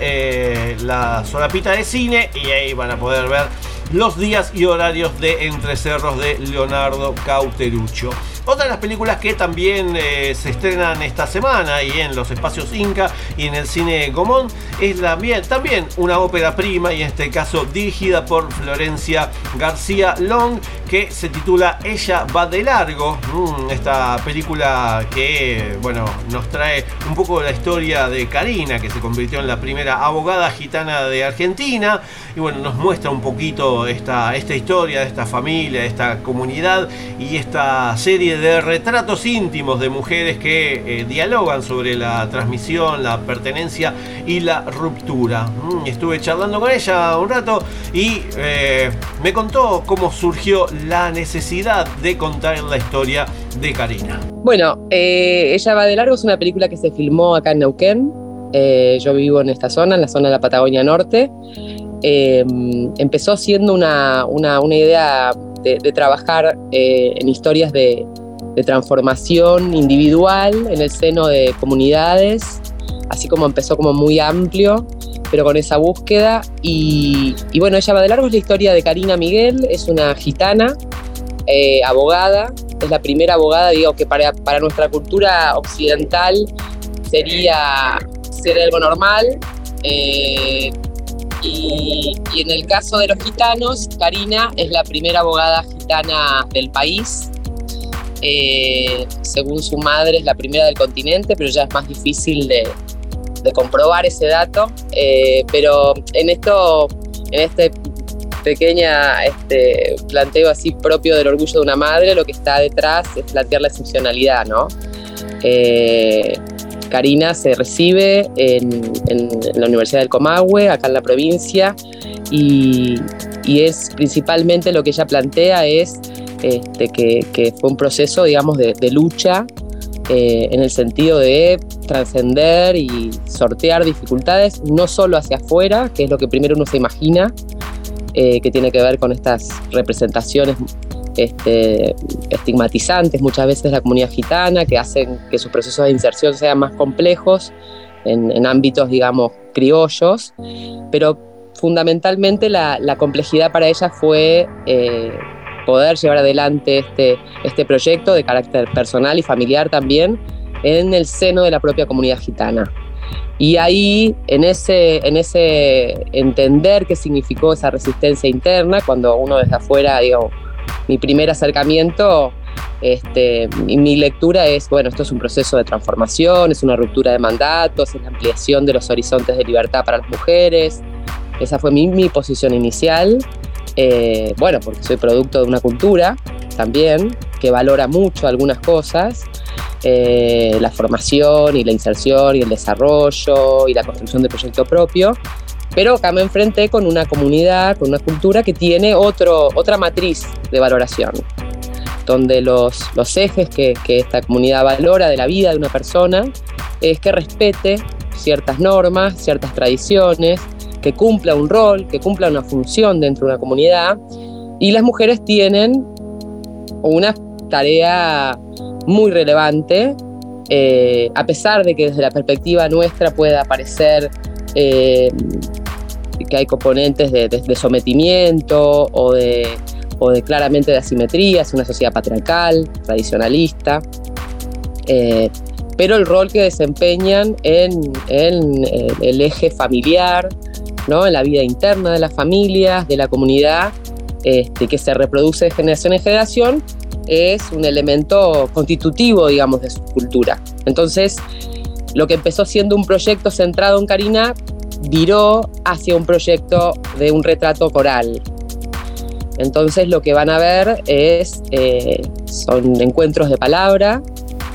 la solapita de cine y ahí van a poder ver los días y horarios de Entre Cerros de Leonardo Cauteruccio. Otra de las películas que también eh, se estrenan esta semana y en los espacios Inca y en el cine Gomón es la, también una ópera prima y en este caso dirigida por Florencia García Long que se titula Ella va de largo. Mm, esta película que bueno nos trae un poco la historia de Karina que se convirtió en la primera abogada gitana de Argentina y bueno nos muestra un poquito esta, esta historia de esta familia, de esta comunidad y esta serie de retratos íntimos de mujeres que eh, dialogan sobre la transmisión, la pertenencia y la ruptura. Mm, estuve charlando con ella un rato y eh, me contó cómo surgió la necesidad de contar la historia de Karina. Bueno, eh, Ella va de largo es una película que se filmó acá en Neuquén. Yo vivo en esta zona, en la zona de la Patagonia Norte. Empezó siendo una, una- una idea de, trabajar en historias de, de transformación individual en el seno de comunidades, así como empezó como muy amplio, pero con esa búsqueda. Y, bueno, Ella va de largo es la historia de Karina Miguel, es una gitana eh, abogada, es la primera abogada, digo, que para, para nuestra cultura occidental sería, sería algo normal. eh, y, y en el caso de los gitanos, Karina es la primera abogada gitana del país. Eh, según su madre, es la primera del continente, pero ya es más difícil de, de comprobar ese dato. Eh, pero en esto, en este pequeña este, planteo así propio del orgullo de una madre, lo que está detrás es plantear la excepcionalidad, ¿no? Eh, Karina se recibe en, en la Universidad del Comahue, acá en la provincia, y, y es principalmente lo que ella plantea es este, que, fue un proceso, digamos, de, lucha eh, en el sentido de trascender y sortear dificultades, no solo hacia afuera, que es lo que primero uno se imagina, eh, que tiene que ver con estas representaciones este, estigmatizantes muchas veces de la comunidad gitana, que hacen que sus procesos de inserción sean más complejos en, ámbitos, digamos, criollos, pero fundamentalmente la, la complejidad para ella fue eh, poder llevar adelante este, este proyecto de carácter personal y familiar también en el seno de la propia comunidad gitana. Y ahí, en ese, en ese entender qué significó esa resistencia interna, cuando uno desde afuera, digo, mi primer acercamiento, este, mi, lectura es, bueno, esto es un proceso de transformación, es una ruptura de mandatos, es la ampliación de los horizontes de libertad para las mujeres. Esa fue mi, mi posición inicial. Eh, bueno, porque soy producto de una cultura también que valora mucho algunas cosas, eh, la formación y la inserción y el desarrollo y la construcción del proyecto propio, pero acá me enfrenté con una comunidad, con una cultura que tiene otro, otra matriz de valoración, donde los, los ejes que, que esta comunidad valora de la vida de una persona es que respete ciertas normas, ciertas tradiciones, que cumpla un rol, que cumpla una función dentro de una comunidad, y las mujeres tienen una tarea muy relevante, eh, a pesar de que desde la perspectiva nuestra pueda parecer eh, que hay componentes de, sometimiento o de, claramente de asimetría, es una sociedad patriarcal, tradicionalista, eh, pero el rol que desempeñan en, el eje familiar, ¿no? en la vida interna de las familias, de la comunidad, este, que se reproduce de generación en generación, es un elemento constitutivo, digamos, de su cultura. Entonces, lo que empezó siendo un proyecto centrado en Karina viró hacia un proyecto de un retrato coral. Entonces, lo que van a ver es, eh, son encuentros de palabra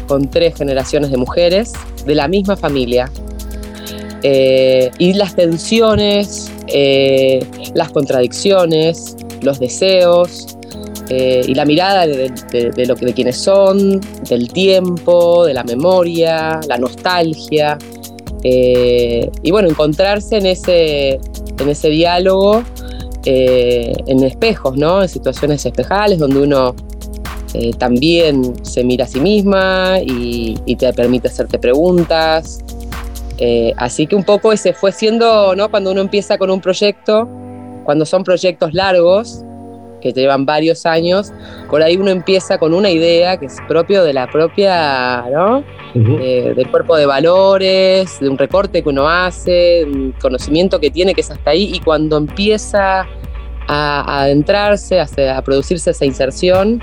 con tres generaciones de mujeres de la misma familia. Eh, y las tensiones, eh, las contradicciones, los deseos eh, y la mirada de, lo que, de quienes son, del tiempo, de la memoria, la nostalgia. Y bueno, encontrarse en ese, en ese diálogo, en espejos, ¿no? En situaciones espejales donde uno también se mira a sí misma y te permite hacerte preguntas. Eh, así que un poco ese fue siendo, ¿no? Cuando uno empieza con un proyecto, cuando son proyectos largos, que te llevan varios años, por ahí uno empieza con una idea que es propio de la propia, ¿no? Eh, del cuerpo de valores, de un recorte que uno hace, un conocimiento que tiene que es hasta ahí, y cuando empieza a, adentrarse, a, a producirse esa inserción,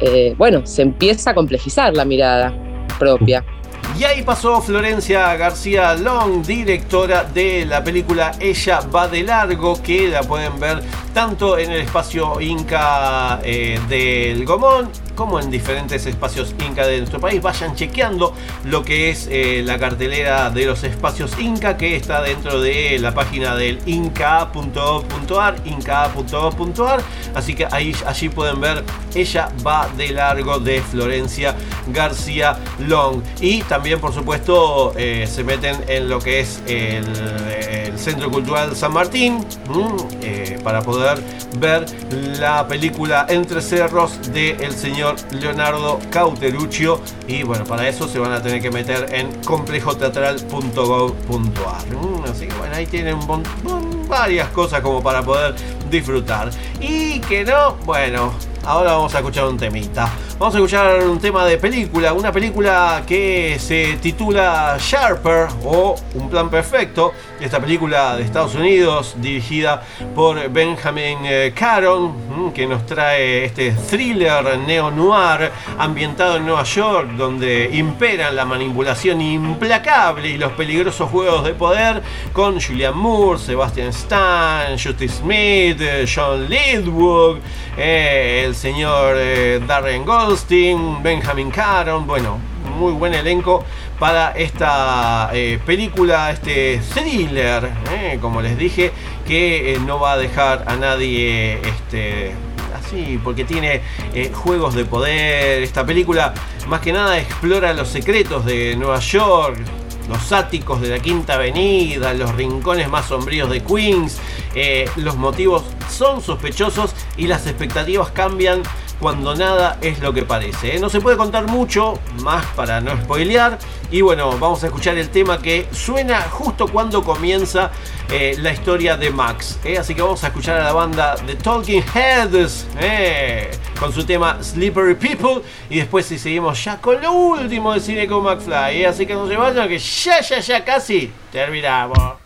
eh, bueno, se empieza a complejizar la mirada propia. Y ahí pasó Florencia García Long, directora de la película Ella va de largo, que la pueden ver tanto en el espacio Inca eh, del Gomón como en diferentes espacios Inca de nuestro país. Vayan chequeando lo que es eh, la cartelera de los espacios Inca, que está dentro de la página del inca.gov.ar, inca.gov.ar. Así que ahí, allí pueden ver Ella va de largo de Florencia García Long. Y también, por supuesto, eh, se meten en lo que es el, Centro Cultural San Martín eh, para poder ver la película Entre Cerros de el señor Leonardo Cauteruccio. Y bueno, para eso se van a tener que meter en complejoteatral.gov.ar. Así que bueno, ahí tienen un varias cosas como para poder disfrutar. Y que no, bueno, ahora vamos a escuchar un temita. Vamos a escuchar un tema de película, una película que se titula Sharper o Un Plan Perfecto. Esta película de Estados Unidos dirigida por Benjamin eh, Caron, mm, que nos trae este thriller neo-noir ambientado en Nueva York, donde imperan la manipulación implacable y los peligrosos juegos de poder con Julianne Moore, Sebastian Stan, Justice Smith, eh, John Lidwood, eh, el señor Darren Goldstein, Benjamin Caron, bueno, muy buen elenco para esta eh, película, este thriller, eh, como les dije, que eh, no va a dejar a nadie este, así, porque tiene juegos de poder. Esta película más que nada explora los secretos de Nueva York, los áticos de la Quinta Avenida, los rincones más sombríos de Queens. Los motivos son sospechosos y las expectativas cambian cuando nada es lo que parece. ¿eh? No se puede contar mucho más para no spoilear. Y bueno, vamos a escuchar el tema que suena justo cuando comienza eh, la historia de Max. ¿eh? Así que vamos a escuchar a la banda de Talking Heads con su tema Slippery People. Y después si seguimos ya con lo último de cine con McFly. ¿eh? Así que no se vayan que ya, ya, ya casi terminamos.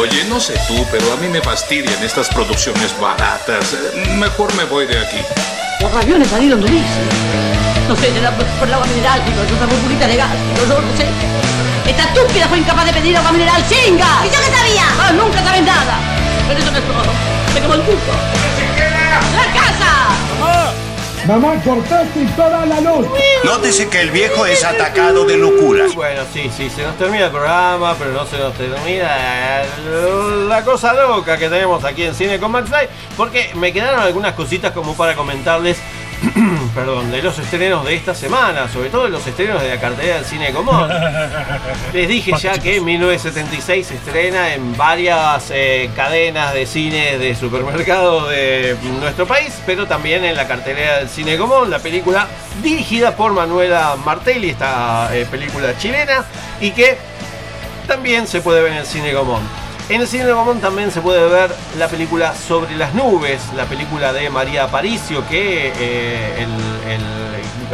Oye, no sé tú, pero a mí me fastidian estas producciones baratas. Mejor me voy de aquí. Los aviones salieron de Nice. No sé, era por, por el agua mineral, chicos, es una burbuja de gas, yo no sé. Esta estúpida fue incapaz de pedir agua mineral sin gas. ¿Y yo qué sabía? Ah, nunca sabes nada. Pero eso no es todo. Me como el cuco. ¡La casa! Mamá, cortaste toda la luz. Nótese que el viejo es atacado de locuras. Bueno, sí, sí, se nos termina el programa, pero no se nos termina la cosa loca que tenemos aquí en Cine con McFly, porque me quedaron algunas cositas como para comentarles, perdón, de los estrenos de esta semana, sobre todo de los estrenos de la cartelera del Cine Común. Les dije ya que en 1976 se estrena en varias eh, cadenas de cine de supermercado de nuestro país, pero también en la cartelera del Cine Común, la película dirigida por Manuela Martelli, esta eh, película chilena, y que también se puede ver en el Cine Común. En el Cine Común también se puede ver la película Sobre las nubes, la película de María Aparicio, que eh,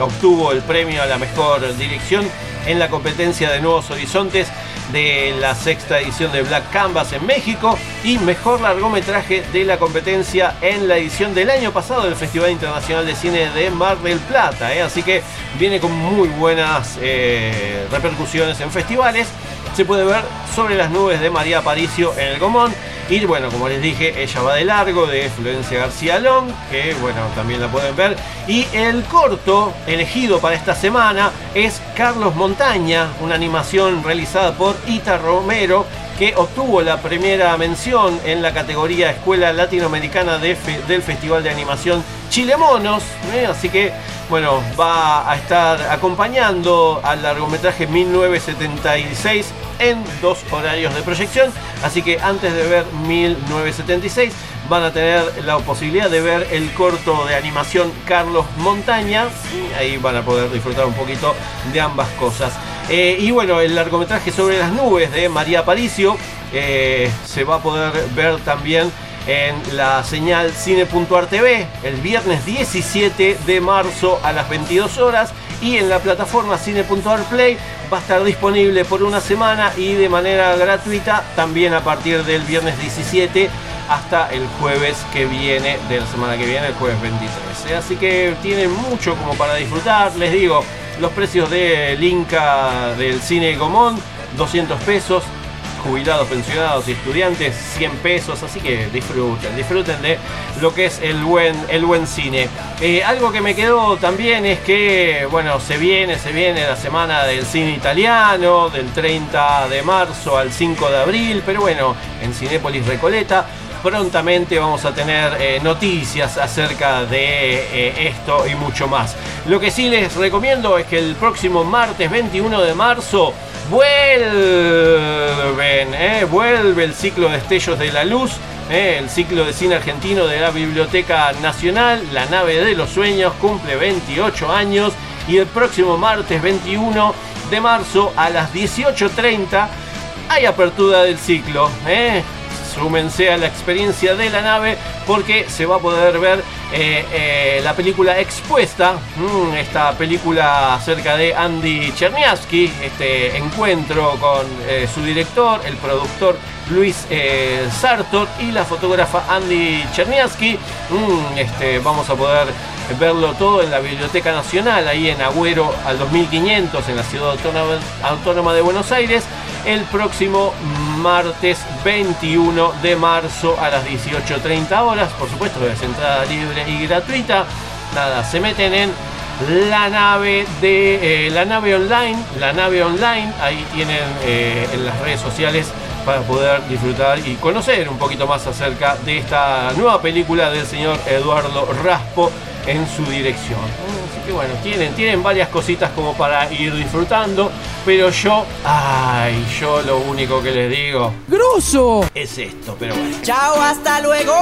obtuvo el premio a la mejor dirección en la competencia de Nuevos Horizontes de la sexta edición de Black Canvas en México y mejor largometraje de la competencia en la edición del año pasado del Festival Internacional de Cine de Mar del Plata. ¿eh? Así que viene con muy buenas eh, repercusiones en festivales. Se puede ver sobre las nubes de María Aparicio en el Gomón. Y bueno, como les dije, ella va de largo de Florencia García Long, que bueno, también la pueden ver. Y el corto elegido para esta semana es Carlos Montaña, una animación realizada por Ita Romero, que obtuvo la primera mención en la categoría Escuela Latinoamericana del Festival de Animación Chile Monos. ¿eh? Así que, bueno, va a estar acompañando al largometraje 1976 en dos horarios de proyección. Así que antes de ver 1976 van a tener la posibilidad de ver el corto de animación Carlos Montaña. Ahí van a poder disfrutar un poquito de ambas cosas. Eh, y bueno, el largometraje sobre las nubes de María Aparicio eh, se va a poder ver también en la señal Cine.ar TV el viernes 17 de marzo a las 22 horas y en la plataforma Cine.ar Play va a estar disponible por una semana y de manera gratuita también a partir del viernes 17 hasta el jueves que viene de la semana que viene, el jueves 23. ¿eh? Así que tienen mucho como para disfrutar. Les digo, los precios del Inca del Cine Común, 200 pesos. Jubilados, pensionados y estudiantes, 100 pesos. Así que disfruten, disfruten de lo que es el buen, el buen cine. Eh, algo que me quedó también es que, bueno, se viene, se viene la semana del cine italiano, del 30 de marzo al 5 de abril. Pero bueno, en Cinépolis Recoleta prontamente vamos a tener eh, noticias acerca de eh, esto y mucho más. Lo que sí les recomiendo es que el próximo martes 21 de marzo vuelven, eh, vuelve el ciclo de Destellos de la Luz. el ciclo de cine argentino de la Biblioteca Nacional, La nave de los sueños, cumple 28 años y el próximo martes 21 de marzo a las 18.30 hay apertura del ciclo. Súmense a la experiencia de la nave porque se va a poder ver eh, eh, la película Expuesta, mm, esta película acerca de Andy Cherniavsky, este encuentro con eh, su director, el productor Luis Sartor y la fotógrafa Andy Cherniavsky. Mm, este, vamos a poder verlo todo en la Biblioteca Nacional, ahí en Agüero al 2500 en la ciudad autónoma de Buenos Aires, el próximo martes 21 de marzo a las 18.30 horas. Por supuesto, es entrada libre y gratuita. Nada, se meten en la nave de eh, la nave online, la nave online, ahí tienen eh, en las redes sociales para poder disfrutar y conocer un poquito más acerca de esta nueva película del señor Eduardo Raspo en su dirección. Así que bueno, tienen, tienen varias cositas como para ir disfrutando, pero yo, ay, yo lo único que les digo ¡Grosso! es esto, pero bueno. Chao, hasta luego.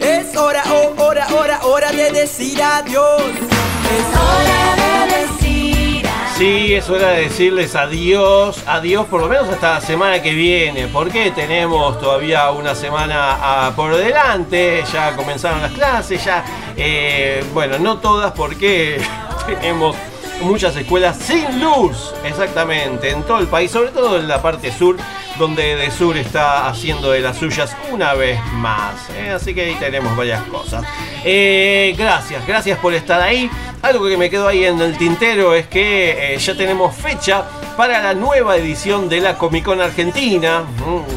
Es hora, oh, hora, hora, hora de decir adiós. Es hora de decir Sí, es hora de decirles adiós, adiós por lo menos hasta la semana que viene, porque tenemos todavía una semana ah, por delante, ya comenzaron las clases, ya, eh, bueno, no todas porque tenemos muchas escuelas sin luz, exactamente, en todo el país, sobre todo en la parte sur, donde De Sur está haciendo de las suyas una vez más. ¿eh? Así que ahí tenemos varias cosas. Eh, gracias, gracias por estar ahí. Algo que me quedó ahí en el tintero es que eh, ya tenemos fecha para la nueva edición de la Comic Con Argentina,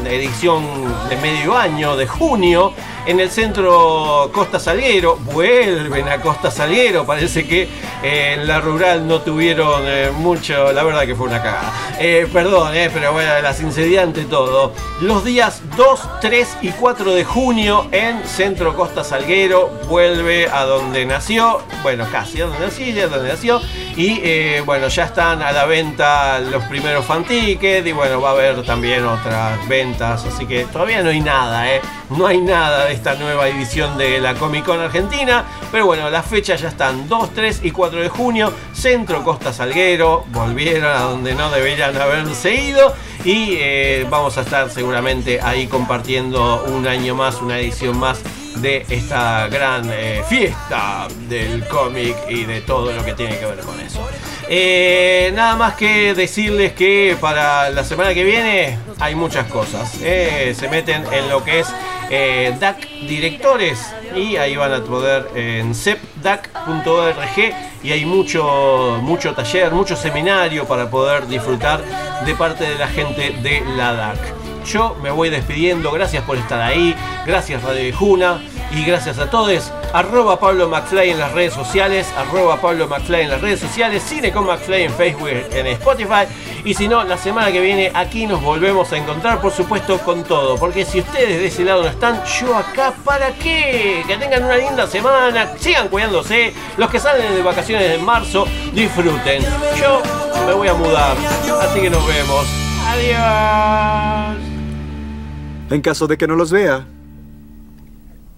edición de medio año, de junio, en el centro Costa Salguero. Vuelven a Costa Salguero, parece que eh, en la rural no tuvieron eh, mucho, la verdad que fue una cagada. Eh, perdón, eh, pero bueno, la sinceridad ante todo. Los días 2, 3 y 4 de junio en Centro Costa Salguero, vuelve a donde nació, bueno, casi a donde nació, ya donde nació. Y bueno, ya están a la venta los primeros fan tickets y bueno, va a haber también otras ventas, así que todavía no hay nada, ¿eh? No hay nada de esta nueva edición de la Comic Con Argentina, pero bueno, las fechas ya están 2, 3 y 4 de junio, Centro Costa Salguero, volvieron a donde no deberían haberse ido y eh, vamos a estar seguramente ahí compartiendo un año más, una edición más de esta gran eh, fiesta del cómic y de todo lo que tiene que ver con eso. Eh, nada más que decirles que para la semana que viene hay muchas cosas. se meten en lo que es eh, DAC Directores y ahí van a poder en cepdac.org y hay mucho, mucho taller, mucho seminario para poder disfrutar de parte de la gente de la DAC. Yo me voy despidiendo, gracias por estar ahí, gracias Radio Vijuna y gracias a todos. Arroba Pablo McFly en las redes sociales, arroba Pablo McFly en las redes sociales, Cine con McFly en Facebook, en Spotify. Y si no, la semana que viene aquí nos volvemos a encontrar, por supuesto, con todo. Porque si ustedes de ese lado no están, yo acá, ¿para qué? Que tengan una linda semana, sigan cuidándose. Los que salen de vacaciones en marzo, disfruten. Yo me voy a mudar, así que nos vemos. Adiós. En caso de que no los vea,